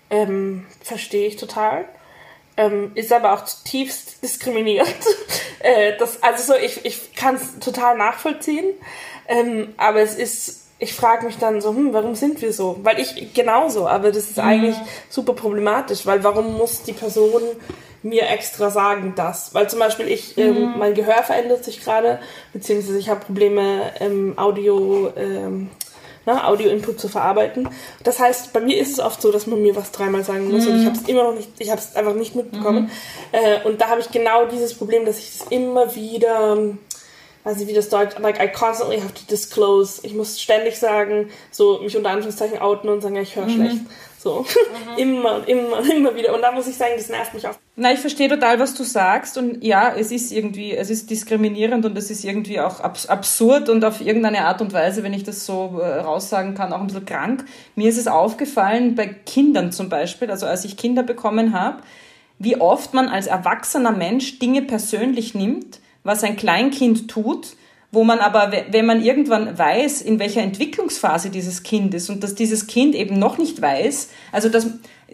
ähm, verstehe ich total. Ähm, ist aber auch zutiefst diskriminierend. äh, das, also so, ich, ich kann es total nachvollziehen, ähm, aber es ist, ich frage mich dann so, hm, warum sind wir so? Weil ich genauso, aber das ist mhm. eigentlich super problematisch, weil warum muss die Person mir extra sagen das. Weil zum Beispiel ich, ähm, mhm. ähm, mein Gehör verändert sich gerade, beziehungsweise ich habe Probleme, ähm, Audio, ähm, na, Audio-Input zu verarbeiten. Das heißt, bei mir ist es oft so, dass man mir was dreimal sagen muss mhm. und ich habe es immer noch nicht, ich habe es einfach nicht mitbekommen. Mhm. Äh, und da habe ich genau dieses Problem, dass ich es immer wieder weiß nicht, wie das Deutsch, like I constantly have to disclose. Ich muss ständig sagen, so mich unter Anführungszeichen outen und sagen, ja, ich höre mhm. schlecht. So. Mhm. immer und immer und immer wieder. Und da muss ich sagen, das nervt mich auch. Na, ich verstehe total, was du sagst. Und ja, es ist irgendwie, es ist diskriminierend und es ist irgendwie auch abs absurd und auf irgendeine Art und Weise, wenn ich das so äh, raussagen kann, auch ein bisschen krank. Mir ist es aufgefallen bei Kindern zum Beispiel, also als ich Kinder bekommen habe, wie oft man als erwachsener Mensch Dinge persönlich nimmt, was ein Kleinkind tut, wo man aber, wenn man irgendwann weiß, in welcher Entwicklungsphase dieses Kind ist und dass dieses Kind eben noch nicht weiß, also das,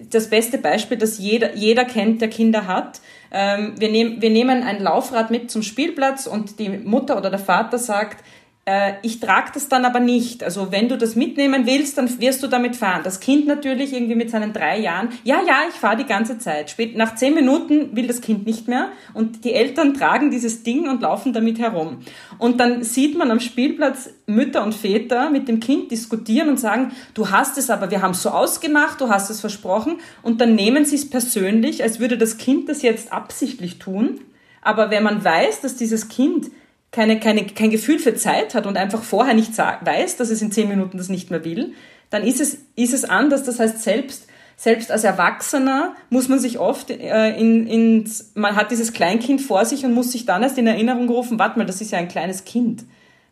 das beste Beispiel, das jeder, jeder kennt, der Kinder hat, ähm, wir, nehm, wir nehmen ein Laufrad mit zum Spielplatz und die Mutter oder der Vater sagt, ich trage das dann aber nicht. Also wenn du das mitnehmen willst, dann wirst du damit fahren. Das Kind natürlich irgendwie mit seinen drei Jahren, ja, ja, ich fahre die ganze Zeit. Spät, nach zehn Minuten will das Kind nicht mehr und die Eltern tragen dieses Ding und laufen damit herum. Und dann sieht man am Spielplatz Mütter und Väter mit dem Kind diskutieren und sagen, du hast es aber, wir haben es so ausgemacht, du hast es versprochen und dann nehmen sie es persönlich, als würde das Kind das jetzt absichtlich tun. Aber wenn man weiß, dass dieses Kind keine, keine, kein Gefühl für Zeit hat und einfach vorher nicht weiß, dass es in zehn Minuten das nicht mehr will, dann ist es, ist es anders. Das heißt, selbst, selbst als Erwachsener muss man sich oft äh, in, in, man hat dieses Kleinkind vor sich und muss sich dann erst in Erinnerung rufen, warte mal, das ist ja ein kleines Kind.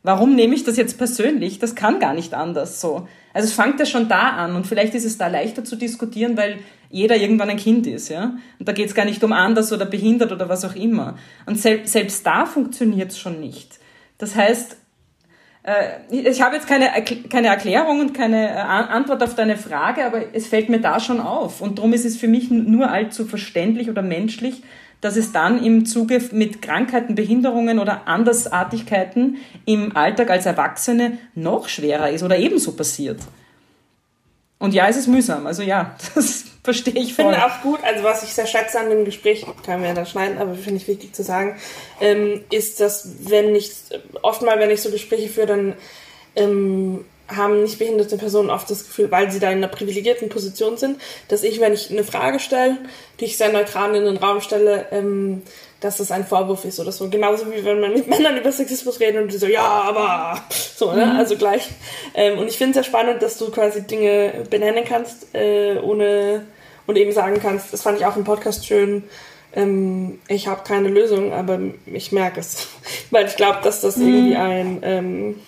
Warum nehme ich das jetzt persönlich? Das kann gar nicht anders so. Also es fängt ja schon da an und vielleicht ist es da leichter zu diskutieren, weil jeder irgendwann ein Kind ist, ja. Und da geht es gar nicht um anders oder behindert oder was auch immer. Und sel selbst da funktioniert es schon nicht. Das heißt, äh, ich habe jetzt keine, keine Erklärung und keine äh, Antwort auf deine Frage, aber es fällt mir da schon auf. Und darum ist es für mich nur allzu verständlich oder menschlich, dass es dann im Zuge mit Krankheiten, Behinderungen oder Andersartigkeiten im Alltag als Erwachsene noch schwerer ist oder ebenso passiert. Und ja, es ist mühsam. Also ja, das verstehe ich voll. Ich finde auch gut, also was ich sehr schätze an dem Gespräch, kann man ja da schneiden, aber finde ich wichtig zu sagen, ähm, ist, dass wenn ich, oftmal, wenn ich so Gespräche führe, dann ähm, haben nicht behinderte Personen oft das Gefühl, weil sie da in einer privilegierten Position sind, dass ich, wenn ich eine Frage stelle, die ich sehr neutral in den Raum stelle, ähm, dass das ein Vorwurf ist oder so. Genauso wie wenn man mit Männern über Sexismus redet und die so, ja, aber so, ne? Mhm. Also gleich. Ähm, und ich finde es sehr spannend, dass du quasi Dinge benennen kannst, äh, ohne und eben sagen kannst, das fand ich auch im Podcast schön, ähm, ich habe keine Lösung, aber ich merke es. Weil ich glaube, dass das mhm. irgendwie ein, ähm,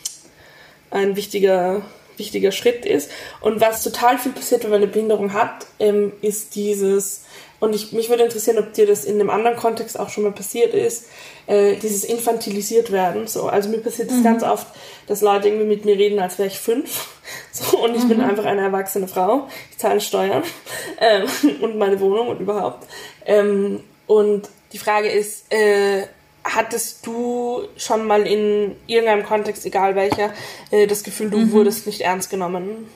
ein wichtiger, wichtiger Schritt ist. Und was total viel passiert, wenn man eine Behinderung hat, ähm, ist dieses und ich, mich würde interessieren, ob dir das in einem anderen Kontext auch schon mal passiert ist, äh, dieses infantilisiert werden. So, also mir passiert es mhm. ganz oft, dass Leute irgendwie mit mir reden, als wäre ich fünf. So, und ich mhm. bin einfach eine erwachsene Frau. Ich zahle Steuern ähm, und meine Wohnung und überhaupt. Ähm, und die Frage ist, äh, hattest du schon mal in irgendeinem Kontext, egal welcher, äh, das Gefühl, du mhm. wurdest nicht ernst genommen?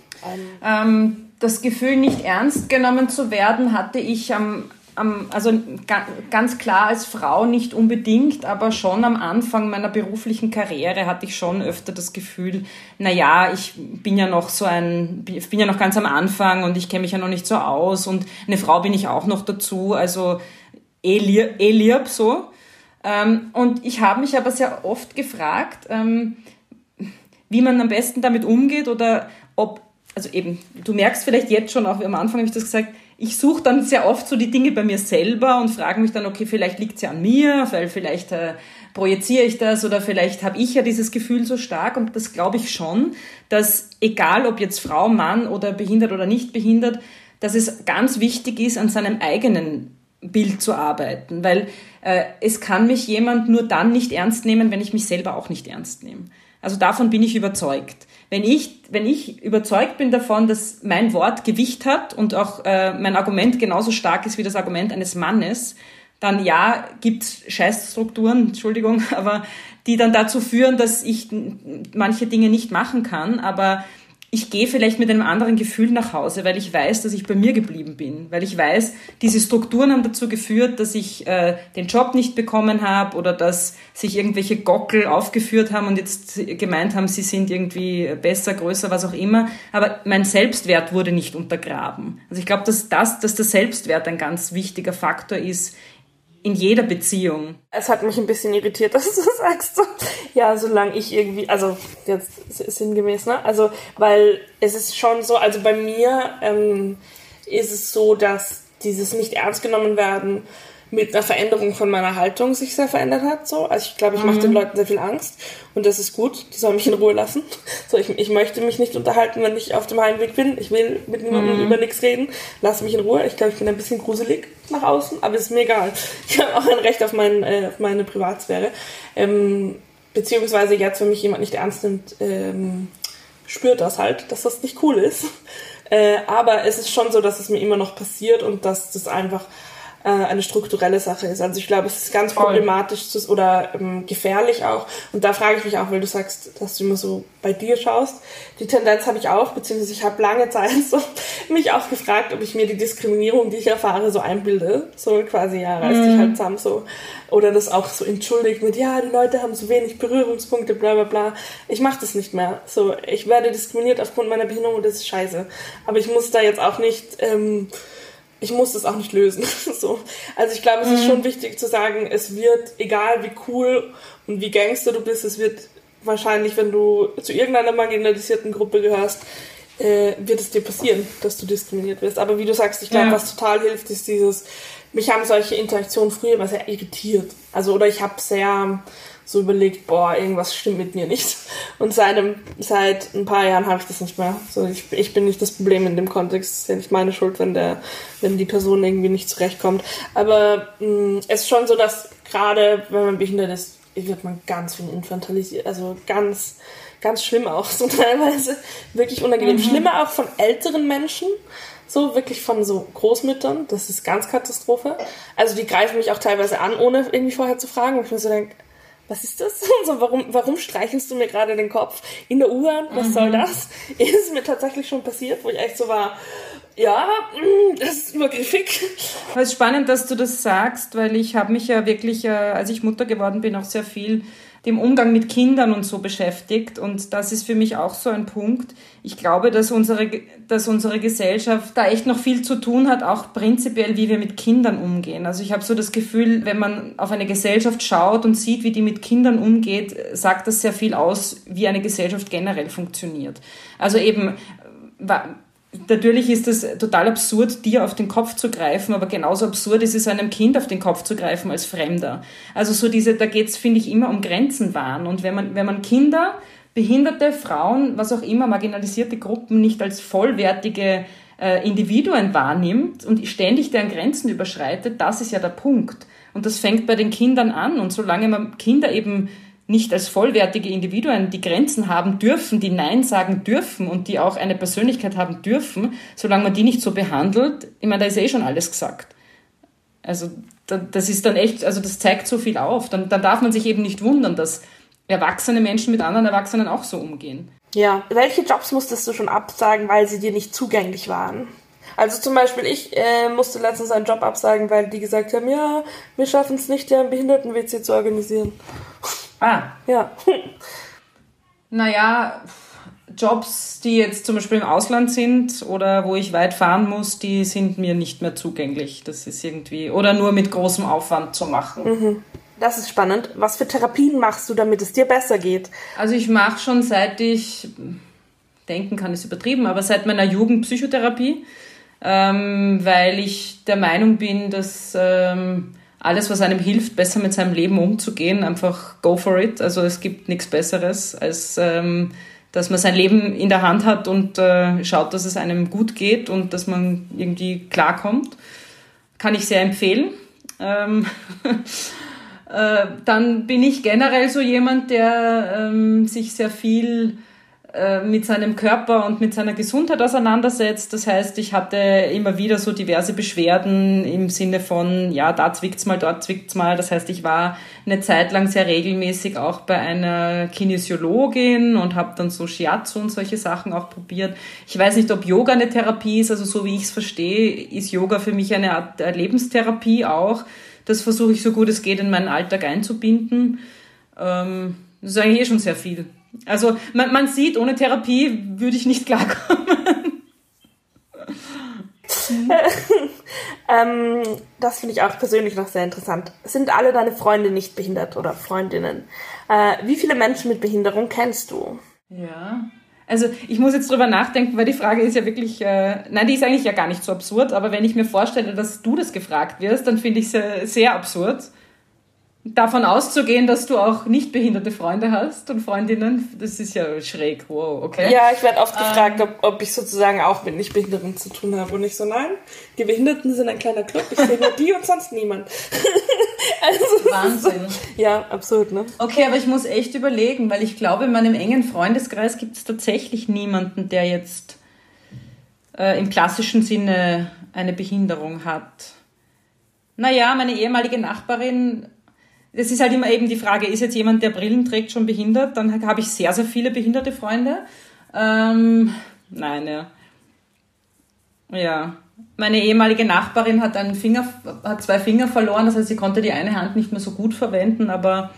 Ähm, das Gefühl, nicht ernst genommen zu werden, hatte ich am, am, also ganz klar als Frau nicht unbedingt, aber schon am Anfang meiner beruflichen Karriere hatte ich schon öfter das Gefühl, na ja, ich bin ja noch so ein, bin ja noch ganz am Anfang und ich kenne mich ja noch nicht so aus und eine Frau bin ich auch noch dazu, also eh lieb, eh lieb so. Ähm, und ich habe mich aber sehr oft gefragt, ähm, wie man am besten damit umgeht oder ob also eben, du merkst vielleicht jetzt schon, auch am Anfang habe ich das gesagt, ich suche dann sehr oft so die Dinge bei mir selber und frage mich dann, okay, vielleicht liegt es ja an mir, weil vielleicht äh, projiziere ich das oder vielleicht habe ich ja dieses Gefühl so stark und das glaube ich schon, dass egal ob jetzt Frau, Mann oder behindert oder nicht behindert, dass es ganz wichtig ist, an seinem eigenen Bild zu arbeiten, weil äh, es kann mich jemand nur dann nicht ernst nehmen, wenn ich mich selber auch nicht ernst nehme. Also davon bin ich überzeugt wenn ich, wenn ich überzeugt bin davon, dass mein Wort Gewicht hat und auch äh, mein Argument genauso stark ist wie das Argument eines Mannes, dann ja, gibt's Scheißstrukturen, Entschuldigung, aber die dann dazu führen, dass ich manche Dinge nicht machen kann, aber ich gehe vielleicht mit einem anderen Gefühl nach Hause, weil ich weiß, dass ich bei mir geblieben bin, weil ich weiß, diese Strukturen haben dazu geführt, dass ich äh, den Job nicht bekommen habe oder dass sich irgendwelche Gockel aufgeführt haben und jetzt gemeint haben, sie sind irgendwie besser, größer, was auch immer. Aber mein Selbstwert wurde nicht untergraben. Also ich glaube, dass das, dass der Selbstwert ein ganz wichtiger Faktor ist in jeder Beziehung. Es hat mich ein bisschen irritiert, dass du sagst. Ja, solange ich irgendwie, also jetzt sinngemäß, ne? Also, weil es ist schon so, also bei mir ähm, ist es so, dass dieses nicht ernst genommen werden mit einer Veränderung von meiner Haltung sich sehr verändert hat. So. Also ich glaube, ich mache den Leuten sehr viel Angst und das ist gut. Die sollen mich in Ruhe lassen. So, ich, ich möchte mich nicht unterhalten, wenn ich auf dem Heimweg bin. Ich will mit niemandem über nichts reden. Lass mich in Ruhe. Ich glaube, ich bin ein bisschen gruselig nach außen, aber ist mir egal. Ich habe auch ein Recht auf, mein, äh, auf meine Privatsphäre. Ähm, beziehungsweise jetzt, wenn mich jemand nicht ernst nimmt, ähm, spürt das halt, dass das nicht cool ist. Äh, aber es ist schon so, dass es mir immer noch passiert und dass das einfach äh, eine strukturelle Sache ist. Also ich glaube, es ist ganz Voll. problematisch zu, oder ähm, gefährlich auch. Und da frage ich mich auch, weil du sagst, dass du immer so bei dir schaust. Die Tendenz habe ich auch, beziehungsweise ich habe lange Zeit so mich auch gefragt, ob ich mir die Diskriminierung, die ich erfahre, so einbilde. So quasi, ja, reiß dich halt zusammen so. Oder das auch so entschuldigt mit, ja, die Leute haben so wenig Berührungspunkte, bla bla bla. Ich mache das nicht mehr. So, ich werde diskriminiert aufgrund meiner Behinderung und das ist scheiße. Aber ich muss da jetzt auch nicht... Ähm, ich muss das auch nicht lösen. so. Also ich glaube, es ist schon wichtig zu sagen, es wird, egal wie cool und wie Gangster du bist, es wird wahrscheinlich, wenn du zu irgendeiner marginalisierten Gruppe gehörst, äh, wird es dir passieren, dass du diskriminiert wirst. Aber wie du sagst, ich glaube, Ja. was total hilft, ist dieses, mich haben solche Interaktionen früher immer sehr irritiert. Also, oder ich habe sehr so überlegt, boah, irgendwas stimmt mit mir nicht. Und seit, einem, seit ein paar Jahren habe ich das nicht mehr. So, ich, ich bin nicht das Problem in dem Kontext. Es ist ja nicht meine Schuld, wenn, der, wenn die Person irgendwie nicht zurechtkommt. Aber mh, es ist schon so, dass gerade wenn man behindert ist, wird man ganz viel infantilisiert. Also ganz, ganz schlimm auch. So teilweise wirklich unangenehm. Schlimmer auch von älteren Menschen. So wirklich von so Großmüttern. Das ist ganz Katastrophe. Also die greifen mich auch teilweise an, ohne irgendwie vorher zu fragen. Und ich mir so denke, was ist das? So, warum, warum streichelst du mir gerade den Kopf in der U-Bahn? Was soll das? Ist mir tatsächlich schon passiert, wo ich echt so war, ja, mm, das ist übergriffig. Es ist spannend, dass du das sagst, weil ich habe mich ja wirklich, äh, als ich Mutter geworden bin, auch sehr viel dem Umgang mit Kindern und so beschäftigt. Und das ist für mich auch so ein Punkt. Ich glaube, dass unsere, dass unsere Gesellschaft da echt noch viel zu tun hat, auch prinzipiell, wie wir mit Kindern umgehen. Also ich habe so das Gefühl, wenn man auf eine Gesellschaft schaut und sieht, wie die mit Kindern umgeht, sagt das sehr viel aus, wie eine Gesellschaft generell funktioniert. Also eben, Natürlich ist es total absurd, dir auf den Kopf zu greifen, aber genauso absurd ist es, einem Kind auf den Kopf zu greifen als Fremder. Also so diese, da geht's finde ich, immer um Grenzen wahren. Und wenn man, wenn man Kinder, behinderte Frauen, was auch immer, marginalisierte Gruppen nicht als vollwertige äh, Individuen wahrnimmt und ständig deren Grenzen überschreitet, das ist ja der Punkt. Und das fängt bei den Kindern an. Und solange man Kinder eben nicht als vollwertige Individuen die Grenzen haben dürfen, die Nein sagen dürfen und die auch eine Persönlichkeit haben dürfen, solange man die nicht so behandelt, ich meine, da ist eh schon alles gesagt. Also da- das ist dann echt, also das zeigt so viel auf. Dann, dann darf man sich eben nicht wundern, dass erwachsene Menschen mit anderen Erwachsenen auch so umgehen. Ja. Welche Jobs musstest du schon absagen, weil sie dir nicht zugänglich waren? Also zum Beispiel, ich äh, musste letztens einen Job absagen, weil die gesagt haben, ja, wir schaffen es nicht, ja, einen Behinderten-WC zu organisieren. Ah, Ja. Naja, Jobs, die jetzt zum Beispiel im Ausland sind oder wo ich weit fahren muss, die sind mir nicht mehr zugänglich. Das ist irgendwie, oder nur mit großem Aufwand zu machen. Das ist spannend. Was für Therapien machst du, damit es dir besser geht? Also ich mache schon seit ich, denken kann ist übertrieben, aber seit meiner Jugend Psychotherapie, ähm, weil ich der Meinung bin, dass ähm, alles, was einem hilft, besser mit seinem Leben umzugehen, einfach go for it. Also es gibt nichts Besseres, als ähm, dass man sein Leben in der Hand hat und äh, schaut, dass es einem gut geht und dass man irgendwie klarkommt. Kann ich sehr empfehlen. Ähm, äh, dann bin ich generell so jemand, der ähm, sich sehr viel mit seinem Körper und mit seiner Gesundheit auseinandersetzt. Das heißt, ich hatte immer wieder so diverse Beschwerden im Sinne von, ja, da zwickt's mal, dort zwickt's mal. Das heißt, ich war eine Zeit lang sehr regelmäßig auch bei einer Kinesiologin und habe dann so Shiatsu und solche Sachen auch probiert. Ich weiß nicht, ob Yoga eine Therapie ist, also so wie ich es verstehe, ist Yoga für mich eine Art äh, Lebenstherapie auch. Das versuche ich so gut es geht in meinen Alltag einzubinden. Ähm, das ist eigentlich eh schon sehr viel. Also man, man sieht, ohne Therapie würde ich nicht klarkommen. Ähm, das finde ich auch persönlich noch sehr interessant. Sind alle deine Freunde nicht behindert oder Freundinnen? Äh, wie viele Menschen mit Behinderung kennst du? Ja. Also ich muss jetzt drüber nachdenken, weil die Frage ist ja wirklich, äh, nein, die ist eigentlich ja gar nicht so absurd, aber wenn ich mir vorstelle, dass du das gefragt wirst, dann finde ich es sehr absurd davon auszugehen, dass du auch nicht behinderte Freunde hast und Freundinnen, das ist ja schräg. Wow, okay. Ja, ich werde oft gefragt, ob, ob ich sozusagen auch mit Nichtbehinderten zu tun habe. Und ich so, nein, die Behinderten sind ein kleiner Club. Ich sehe nur die und sonst niemand. also, Wahnsinn. Ja, absurd, ne? Okay, aber ich muss echt überlegen, weil ich glaube, in meinem engen Freundeskreis gibt es tatsächlich niemanden, der jetzt äh, im klassischen Sinne eine Behinderung hat. Naja, meine ehemalige Nachbarin das ist halt immer eben die Frage, ist jetzt jemand, der Brillen trägt, schon behindert? Dann habe ich sehr, sehr viele behinderte Freunde. Ähm, nein, ja. Ja. Meine ehemalige Nachbarin hat einen Finger, hat zwei Finger verloren, das heißt, sie konnte die eine Hand nicht mehr so gut verwenden, aber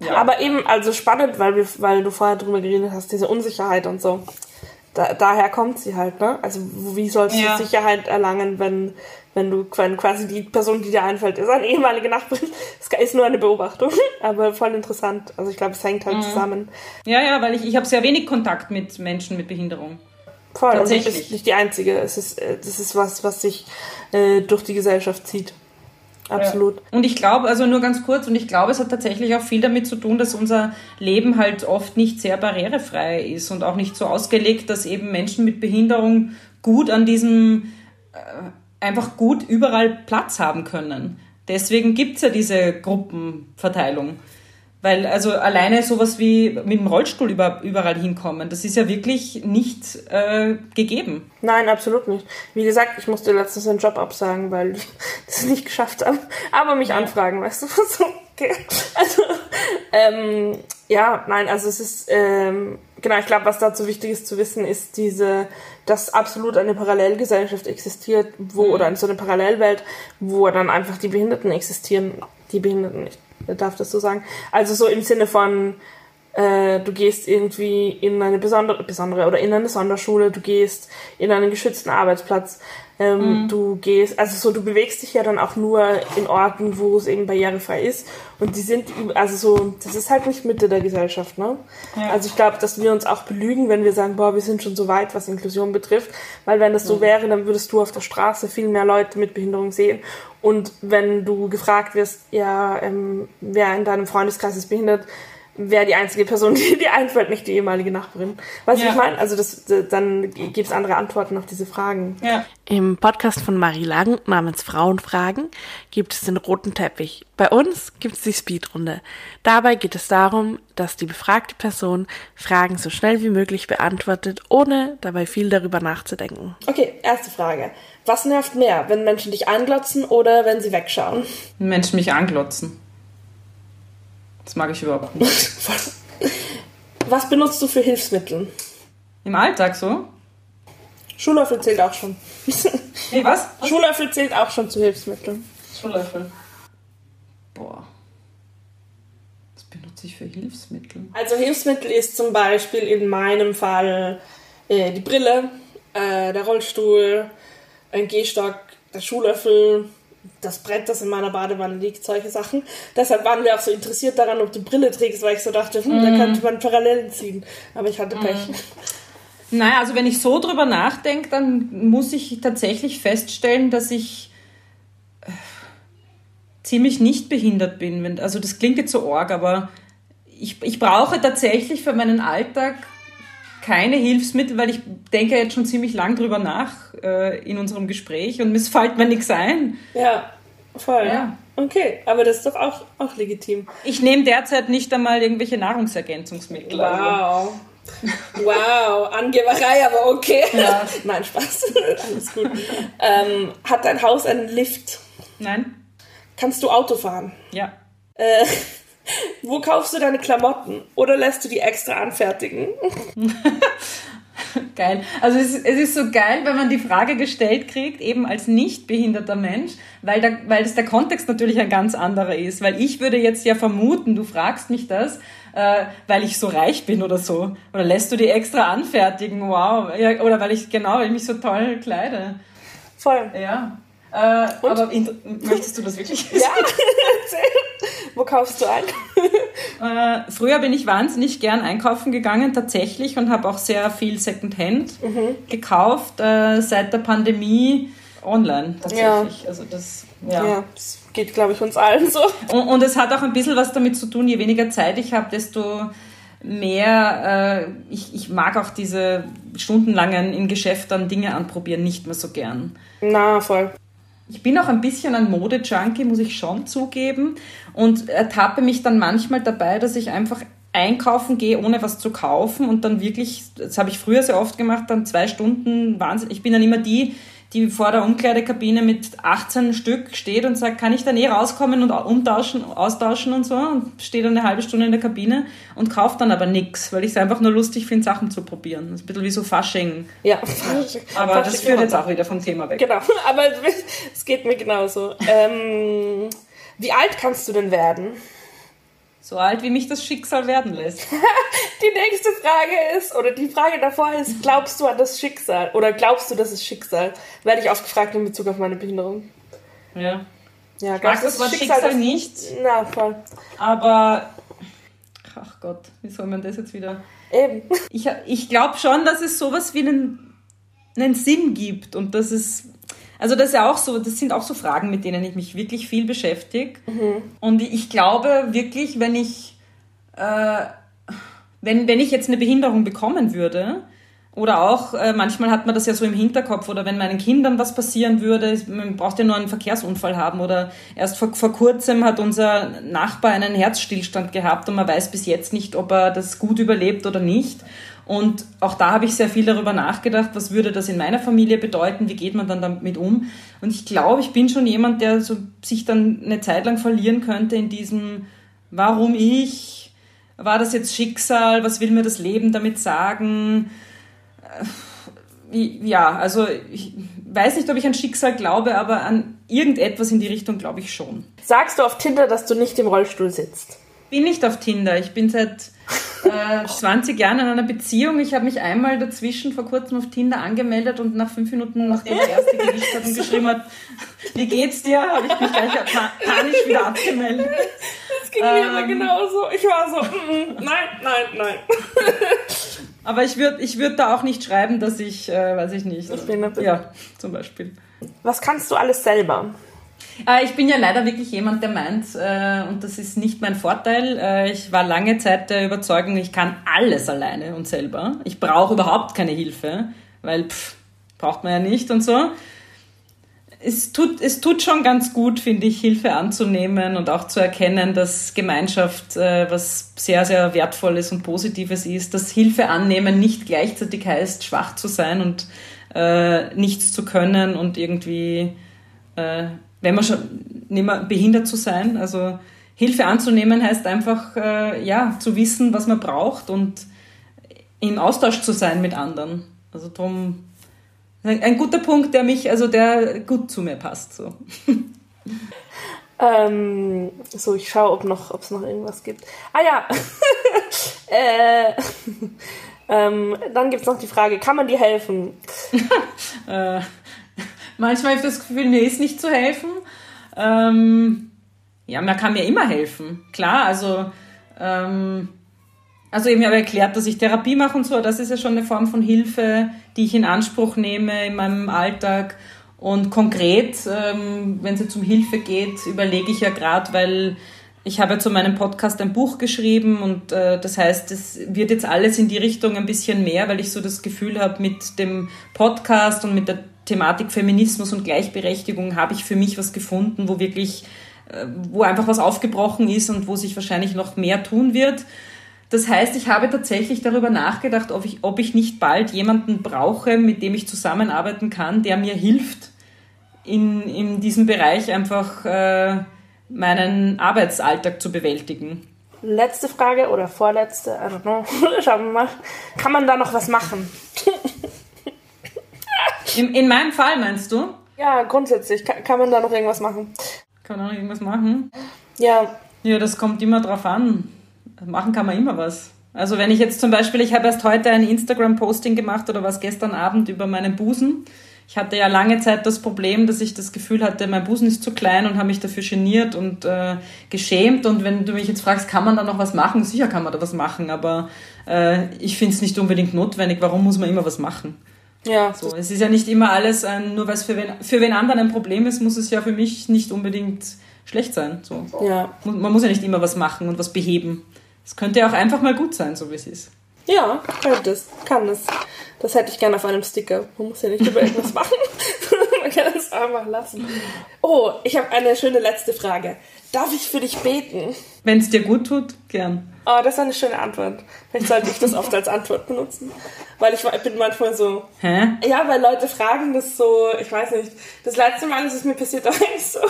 ja. Aber eben, also spannend, weil, wir, weil du vorher drüber geredet hast, diese Unsicherheit und so. Da, daher kommt sie halt, ne? Also wie sollst du ja. Sicherheit erlangen, wenn wenn du wenn quasi die Person, die dir einfällt, ist eine ehemalige Nachbarin. Das ist nur eine Beobachtung, aber voll interessant. Also ich glaube, es hängt halt mhm. zusammen. Ja, ja, weil ich, ich habe sehr wenig Kontakt mit Menschen mit Behinderung. Voll, Tatsächlich. und du bist nicht die Einzige. Es ist, äh, das ist was, was sich äh, durch die Gesellschaft zieht. Absolut. Ja. Und ich glaube, also nur ganz kurz, und ich glaube, es hat tatsächlich auch viel damit zu tun, dass unser Leben halt oft nicht sehr barrierefrei ist und auch nicht so ausgelegt, dass eben Menschen mit Behinderung gut an diesem äh, einfach gut überall Platz haben können. Deswegen gibt's ja diese Gruppenverteilung. Weil also alleine sowas wie mit dem Rollstuhl über, überall hinkommen, das ist ja wirklich nicht äh, gegeben. Nein, absolut nicht. Wie gesagt, ich musste letztens einen Job absagen, weil ich das nicht geschafft habe. Aber mich ja. anfragen, weißt du, so, okay. Also, ähm, ja, nein, also es ist, ähm, genau, ich glaube, was dazu wichtig ist zu wissen, ist diese, dass absolut eine Parallelgesellschaft existiert, wo, mhm. oder so eine Parallelwelt, wo dann einfach die Behinderten existieren, die Behinderten nicht, darf das so sagen. Also so im Sinne von, äh, du gehst irgendwie in eine besondere, besondere oder in eine Sonderschule, du gehst in einen geschützten Arbeitsplatz, ähm, mhm. Du gehst, also so, du bewegst dich ja dann auch nur in Orten, wo es eben barrierefrei ist. Und die sind, also so, das ist halt nicht Mitte der Gesellschaft, ne? Ja. Also ich glaube, dass wir uns auch belügen, wenn wir sagen, boah, wir sind schon so weit, was Inklusion betrifft. Weil wenn das so mhm. wäre, dann würdest du auf der Straße viel mehr Leute mit Behinderung sehen. Und wenn du gefragt wirst, ja, ähm, wer in deinem Freundeskreis ist behindert, wäre die einzige Person, die dir einfällt, nicht die ehemalige Nachbarin. Weißt du, ja. ich meine? Also das, dann gibt es andere Antworten auf diese Fragen. Ja. Im Podcast von Marie Lang namens Frauenfragen gibt es den roten Teppich. Bei uns gibt es die Speedrunde. Dabei geht es darum, dass die befragte Person Fragen so schnell wie möglich beantwortet, ohne dabei viel darüber nachzudenken. Okay, erste Frage. Was nervt mehr, wenn Menschen dich anglotzen oder wenn sie wegschauen? Menschen mich anglotzen. Das mag ich überhaupt nicht. Was benutzt du für Hilfsmittel? Im Alltag so? Schuhlöffel zählt auch schon. Nee, was? was? Schuhlöffel zählt auch schon zu Hilfsmitteln. Schuhlöffel. Boah. Was benutze ich für Hilfsmittel? Also Hilfsmittel ist zum Beispiel in meinem Fall äh, die Brille, äh, der Rollstuhl, ein Gehstock, der Schuhlöffel, das Brett, das in meiner Badewanne liegt, solche Sachen. Deshalb waren wir auch so interessiert daran, ob du Brille trägst, weil ich so dachte, hm, mm. da mhm. könnte man Parallelen ziehen. Aber ich hatte Pech. Mm. Naja, also wenn ich so drüber nachdenke, dann muss ich tatsächlich feststellen, dass ich äh, ziemlich nicht behindert bin. Also das klingt jetzt so arg, aber ich, ich brauche tatsächlich für meinen Alltag keine Hilfsmittel, weil ich denke jetzt schon ziemlich lang drüber nach äh, in unserem Gespräch und mir fällt mir nichts ein. Ja, voll. Ja. Okay, aber das ist doch auch, auch legitim. Ich nehme derzeit nicht einmal irgendwelche Nahrungsergänzungsmittel. Wow. Wow, Angeberei, aber okay. Ja. Nein, Spaß. Alles gut. Ähm, hat dein Haus einen Lift? Nein. Kannst du Auto fahren? Ja. Äh, wo kaufst du deine Klamotten? Oder lässt du die extra anfertigen? geil. Also es, es, ist so geil, wenn man die Frage gestellt kriegt, eben als nicht behinderter Mensch, weil, da, weil das der Kontext natürlich ein ganz anderer ist. Weil ich würde jetzt ja vermuten, du fragst mich das, äh, weil ich so reich bin oder so. Oder lässt du die extra anfertigen? Wow. Ja, oder weil ich, genau, weil ich mich so toll kleide. Voll. Ja. Äh, aber in, möchtest du das wirklich wissen? Ja. Wo kaufst du ein? Äh, früher bin ich wahnsinnig gern einkaufen gegangen, tatsächlich, und habe auch sehr viel Secondhand gekauft. Äh, seit der Pandemie online, tatsächlich. Also das, ja. Ja, das geht, glaube ich, uns allen so. Und, und es hat auch ein bisschen was damit zu tun, je weniger Zeit ich habe, desto mehr, äh, ich, ich mag auch diese stundenlangen in Geschäften Dinge anprobieren nicht mehr so gern. Na, voll. Ich bin auch ein bisschen ein Mode-Junkie, muss ich schon zugeben. Und ertappe mich dann manchmal dabei, dass ich einfach einkaufen gehe, ohne was zu kaufen und dann wirklich, das habe ich früher sehr oft gemacht, dann zwei Stunden Wahnsinn. Ich bin dann immer die, die vor der Umkleidekabine mit 18 Stück steht und sagt, kann ich dann eh rauskommen und umtauschen, austauschen und so und stehe dann eine halbe Stunde in der Kabine und kaufe dann aber nichts, weil ich es einfach nur lustig finde, Sachen zu probieren. Das ist ein bisschen wie so Fasching. Ja. Aber das führt jetzt auch wieder vom Thema weg. Genau, aber es geht mir genauso. Ähm, wie alt kannst du denn werden? So alt, wie mich das Schicksal werden lässt. Die nächste Frage ist, oder die Frage davor ist, glaubst du an das Schicksal? Oder glaubst du, das ist Schicksal? Werde ich oft gefragt in Bezug auf meine Behinderung. Ja. Ja, Ich mag das Wort Schicksal das- nicht, Na, voll. aber ach Gott, wie soll man das jetzt wieder? Eben. Ich, ich glaube schon, dass es sowas wie einen, einen Sinn gibt und dass es also das ist ja auch so, das sind auch so Fragen, mit denen ich mich wirklich viel beschäftige. Und ich glaube wirklich, wenn ich äh, wenn, wenn ich jetzt eine Behinderung bekommen würde, oder auch, äh, manchmal hat man das ja so im Hinterkopf, oder wenn meinen Kindern was passieren würde, man braucht ja nur einen Verkehrsunfall haben, oder erst vor, vor kurzem hat unser Nachbar einen Herzstillstand gehabt und man weiß bis jetzt nicht, ob er das gut überlebt oder nicht. Und auch da habe ich sehr viel darüber nachgedacht, was würde das in meiner Familie bedeuten, wie geht man dann damit um. Und ich glaube, ich bin schon jemand, der so sich dann eine Zeit lang verlieren könnte in diesem, warum ich, war das jetzt Schicksal, was will mir das Leben damit sagen? Wie- Ja, also ich weiß nicht, ob ich an Schicksal glaube, aber an irgendetwas in die Richtung glaube ich schon. Sagst du auf Tinder, dass du nicht im Rollstuhl sitzt? Bin nicht auf Tinder. Ich bin seit äh, 20 Jahren in einer Beziehung. Ich habe mich einmal dazwischen vor kurzem auf Tinder angemeldet und nach fünf Minuten, nachdem der erste gewischt hat und geschrieben hat, wie geht's dir, habe ich mich gleich pa panisch wieder abgemeldet. Das ging mir aber genauso. Ich war so, mm, mm, nein, nein, nein. Aber ich würde ich würd da auch nicht schreiben, dass ich, äh, weiß ich nicht. behindert bin. Ja, zum Beispiel. Was kannst du alles selber? Äh, ich bin ja leider wirklich jemand, der meint, äh, und das ist nicht mein Vorteil, äh, ich war lange Zeit der Überzeugung, ich kann alles alleine und selber. Ich brauche überhaupt keine Hilfe, weil pff, braucht man ja nicht und so. Es tut, es tut schon ganz gut, finde ich, Hilfe anzunehmen und auch zu erkennen, dass Gemeinschaft was sehr, sehr Wertvolles und Positives ist, dass Hilfe annehmen nicht gleichzeitig heißt, schwach zu sein und äh, nichts zu können und irgendwie wenn man schon nicht mehr behindert zu sein. Also Hilfe anzunehmen heißt einfach, äh, ja, zu wissen, was man braucht und im Austausch zu sein mit anderen. Also drum ein, guter Punkt, der mich, also der gut zu mir passt. So. Ähm, so, ich schaue, ob noch, ob es noch irgendwas gibt. Ah ja. äh, ähm, dann gibt es noch die Frage, kann man dir helfen? Äh, manchmal habe ich das Gefühl, mir ist nicht zu helfen. Ähm, ja, man kann mir immer helfen. Klar, also, ähm, also eben habe erklärt, dass ich Therapie mache und so. Das ist ja schon eine Form von Hilfe, die ich in Anspruch nehme in meinem Alltag. Und konkret, ähm, wenn es jetzt um Hilfe geht, überlege ich ja gerade, weil ich habe ja zu meinem Podcast ein Buch geschrieben und äh, das heißt, es wird jetzt alles in die Richtung ein bisschen mehr, weil ich so das Gefühl habe, mit dem Podcast und mit der Thematik Feminismus und Gleichberechtigung habe ich für mich was gefunden, wo wirklich, äh, wo einfach was aufgebrochen ist und wo sich wahrscheinlich noch mehr tun wird. Das heißt, ich habe tatsächlich darüber nachgedacht, ob ich, ob ich nicht bald jemanden brauche, mit dem ich zusammenarbeiten kann, der mir hilft, in, in diesem Bereich einfach äh, meinen Arbeitsalltag zu bewältigen. Letzte Frage oder vorletzte, I don't know. Schauen wir mal. Kann man da noch was machen? In, in meinem Fall meinst du? Ja, grundsätzlich. Kann, kann man da noch irgendwas machen? Kann man noch irgendwas machen? Ja, Ja, das kommt immer drauf an. Machen kann man immer was. Also wenn ich jetzt zum Beispiel, ich habe erst heute ein Instagram-Posting gemacht oder was gestern Abend über meinen Busen. Ich hatte ja lange Zeit das Problem, dass ich das Gefühl hatte, mein Busen ist zu klein und habe mich dafür geniert und äh, geschämt. Und wenn du mich jetzt fragst, kann man da noch was machen? Sicher kann man da was machen, aber äh, ich finde es nicht unbedingt notwendig. Warum muss man immer was machen? Ja. So, es ist ja nicht immer alles, ein, nur weil es für wen, für wen anderen ein Problem ist, muss es ja für mich nicht unbedingt schlecht sein. So. Ja. Man muss ja nicht immer was machen und was beheben. Es könnte ja auch einfach mal gut sein, so wie es ist. Ja, könnte es, kann es. Das hätte ich gerne auf einem Sticker. Man muss ja nicht über irgendwas machen. Man kann es einfach lassen. Oh, ich habe eine schöne letzte Frage. Darf ich für dich beten? Wenn es dir gut tut, gern. Oh, das ist eine schöne Antwort. Vielleicht sollte ich das oft als Antwort benutzen. Weil ich bin manchmal so. Hä? Ja, weil Leute fragen das so, ich weiß nicht. Das letzte Mal ist es mir passiert, eigentlich so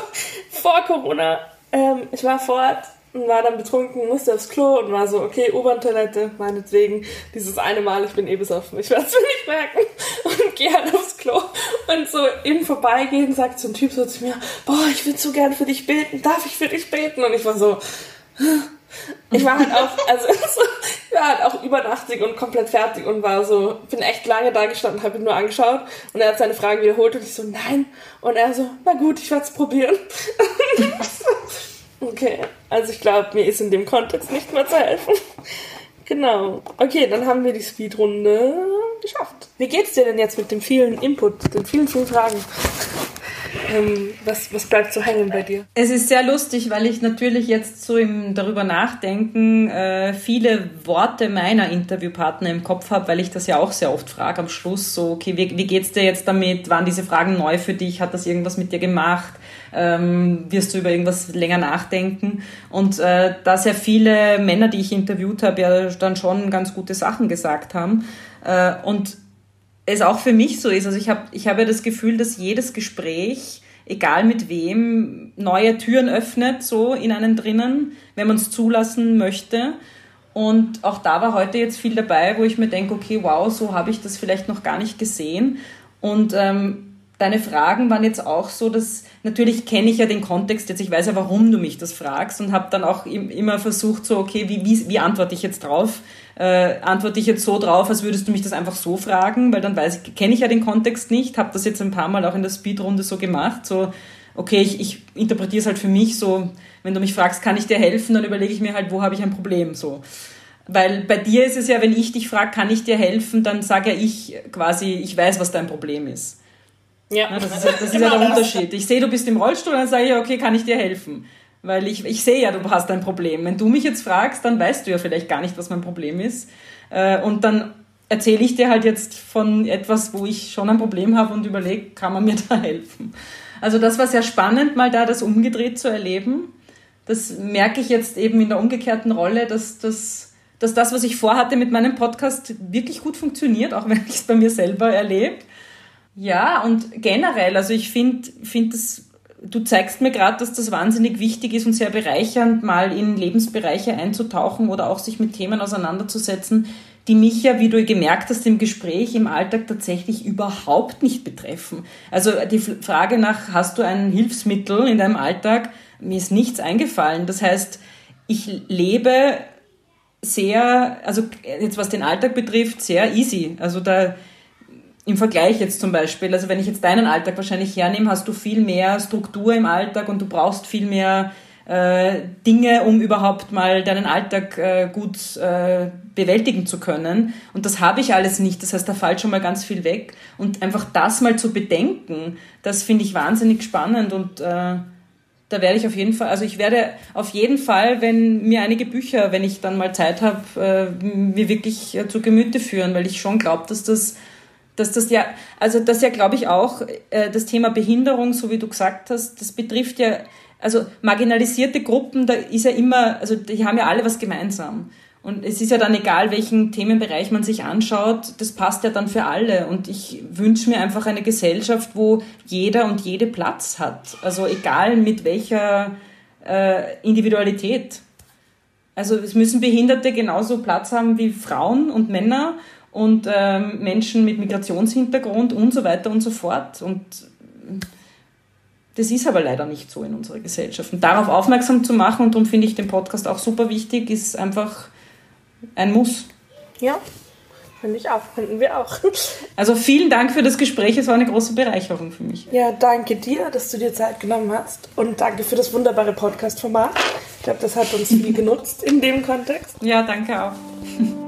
vor Corona. Ähm, ich war vor Ort und war dann betrunken, musste aufs Klo und war so, okay, U-Bahn-Toilette, meinetwegen, dieses eine Mal, ich bin eh besoffen, ich werde es mir nicht merken und gehe halt aufs Klo und so im Vorbeigehen sagt so ein Typ so zu mir, boah, ich würde so gern für dich beten, darf ich für dich beten? Und ich war so, ich war halt auch, also ich war halt auch übernachtig und komplett fertig und war so, bin echt lange da gestanden, habe ihn nur angeschaut und er hat seine Frage wiederholt und ich so, nein. Und er so, na gut, ich werde es probieren. Okay, also ich glaube, mir ist in dem Kontext nicht mehr zu helfen. genau. Okay, dann haben wir die Speedrunde geschafft. Wie geht's dir denn jetzt mit dem vielen Input, den vielen, vielen Fragen? Ähm, was, was bleibt so hängen bei dir? Es ist sehr lustig, weil ich natürlich jetzt so im darüber nachdenken äh, viele Worte meiner Interviewpartner im Kopf habe, weil ich das ja auch sehr oft frage am Schluss. So, okay, wie, wie geht's dir jetzt damit? Waren diese Fragen neu für dich? Hat das irgendwas mit dir gemacht? Ähm, wirst du über irgendwas länger nachdenken? Und äh, da sehr viele Männer, die ich interviewt habe, ja dann schon ganz gute Sachen gesagt haben. Äh, und es auch für mich so ist. Also ich habe ich hab ja das Gefühl, dass jedes Gespräch, egal mit wem, neue Türen öffnet, so in einen drinnen, wenn man es zulassen möchte. Und auch da war heute jetzt viel dabei, wo ich mir denke, okay, wow, so habe ich das vielleicht noch gar nicht gesehen. Und ähm, deine Fragen waren jetzt auch so, dass natürlich kenne ich ja den Kontext jetzt, ich weiß ja, warum du mich das fragst und habe dann auch immer versucht, so, okay, wie, wie, wie antworte ich jetzt drauf? Äh, antworte ich jetzt so drauf, als würdest du mich das einfach so fragen, weil dann weiß ich, kenne ich ja den Kontext nicht, habe das jetzt ein paar Mal auch in der Speedrunde so gemacht, so, okay, ich, ich interpretiere es halt für mich so, wenn du mich fragst, kann ich dir helfen, dann überlege ich mir halt, wo habe ich ein Problem, so. Weil bei dir ist es ja, wenn ich dich frage, kann ich dir helfen, dann sage ja ich quasi, ich weiß, was dein Problem ist. Ja. das ist, ja, das ist genau ja der das. Unterschied. Ich sehe, du bist im Rollstuhl, dann sage ich, okay, kann ich dir helfen? Weil ich, ich sehe ja, du hast ein Problem. Wenn du mich jetzt fragst, dann weißt du ja vielleicht gar nicht, was mein Problem ist. Äh, und dann erzähle ich dir halt jetzt von etwas, wo ich schon ein Problem habe und überlege, kann man mir da helfen? Also das war sehr spannend, mal da das umgedreht zu erleben. Das merke ich jetzt eben in der umgekehrten Rolle, dass das, dass das, was ich vorhatte mit meinem Podcast, wirklich gut funktioniert, auch wenn ich es bei mir selber erlebe. Ja, und generell, also ich finde, find das, du zeigst mir gerade, dass das wahnsinnig wichtig ist und sehr bereichernd, mal in Lebensbereiche einzutauchen oder auch sich mit Themen auseinanderzusetzen, die mich ja, wie du gemerkt hast, im Gespräch, im Alltag tatsächlich überhaupt nicht betreffen. Also die Frage nach, hast du ein Hilfsmittel in deinem Alltag? Mir ist nichts eingefallen. Das heißt, ich lebe sehr, also jetzt was den Alltag betrifft, sehr easy. Also da im Vergleich jetzt zum Beispiel, also wenn ich jetzt deinen Alltag wahrscheinlich hernehme, hast du viel mehr Struktur im Alltag und du brauchst viel mehr äh, Dinge, um überhaupt mal deinen Alltag äh, gut äh, bewältigen zu können. Und das habe ich alles nicht. Das heißt, da fällt schon mal ganz viel weg. Und einfach das mal zu bedenken, das finde ich wahnsinnig spannend und äh, da werde ich auf jeden Fall, also ich werde auf jeden Fall, wenn mir einige Bücher, wenn ich dann mal Zeit habe, äh, mir wirklich äh, zu Gemüte führen, weil ich schon glaube, dass das dass das ja, also das ja, glaube ich, auch äh, das Thema Behinderung, so wie du gesagt hast, das betrifft ja, also marginalisierte Gruppen, da ist ja immer, also die haben ja alle was gemeinsam. Und es ist ja dann egal, welchen Themenbereich man sich anschaut, das passt ja dann für alle. Und ich wünsche mir einfach eine Gesellschaft, wo jeder und jede Platz hat. Also egal mit welcher äh, Individualität. Also es müssen Behinderte genauso Platz haben wie Frauen und Männer und ähm, Menschen mit Migrationshintergrund und so weiter und so fort. Und das ist aber leider nicht so in unserer Gesellschaft. Und darauf aufmerksam zu machen, und darum finde ich den Podcast auch super wichtig, ist einfach ein Muss. Ja, Finde ich auch, finden wir auch. Also vielen Dank für das Gespräch, es war eine große Bereicherung für mich. Ja, danke dir, dass du dir Zeit genommen hast und danke für das wunderbare Podcast-Format. Ich glaube, das hat uns viel genutzt in dem Kontext. Ja, danke auch.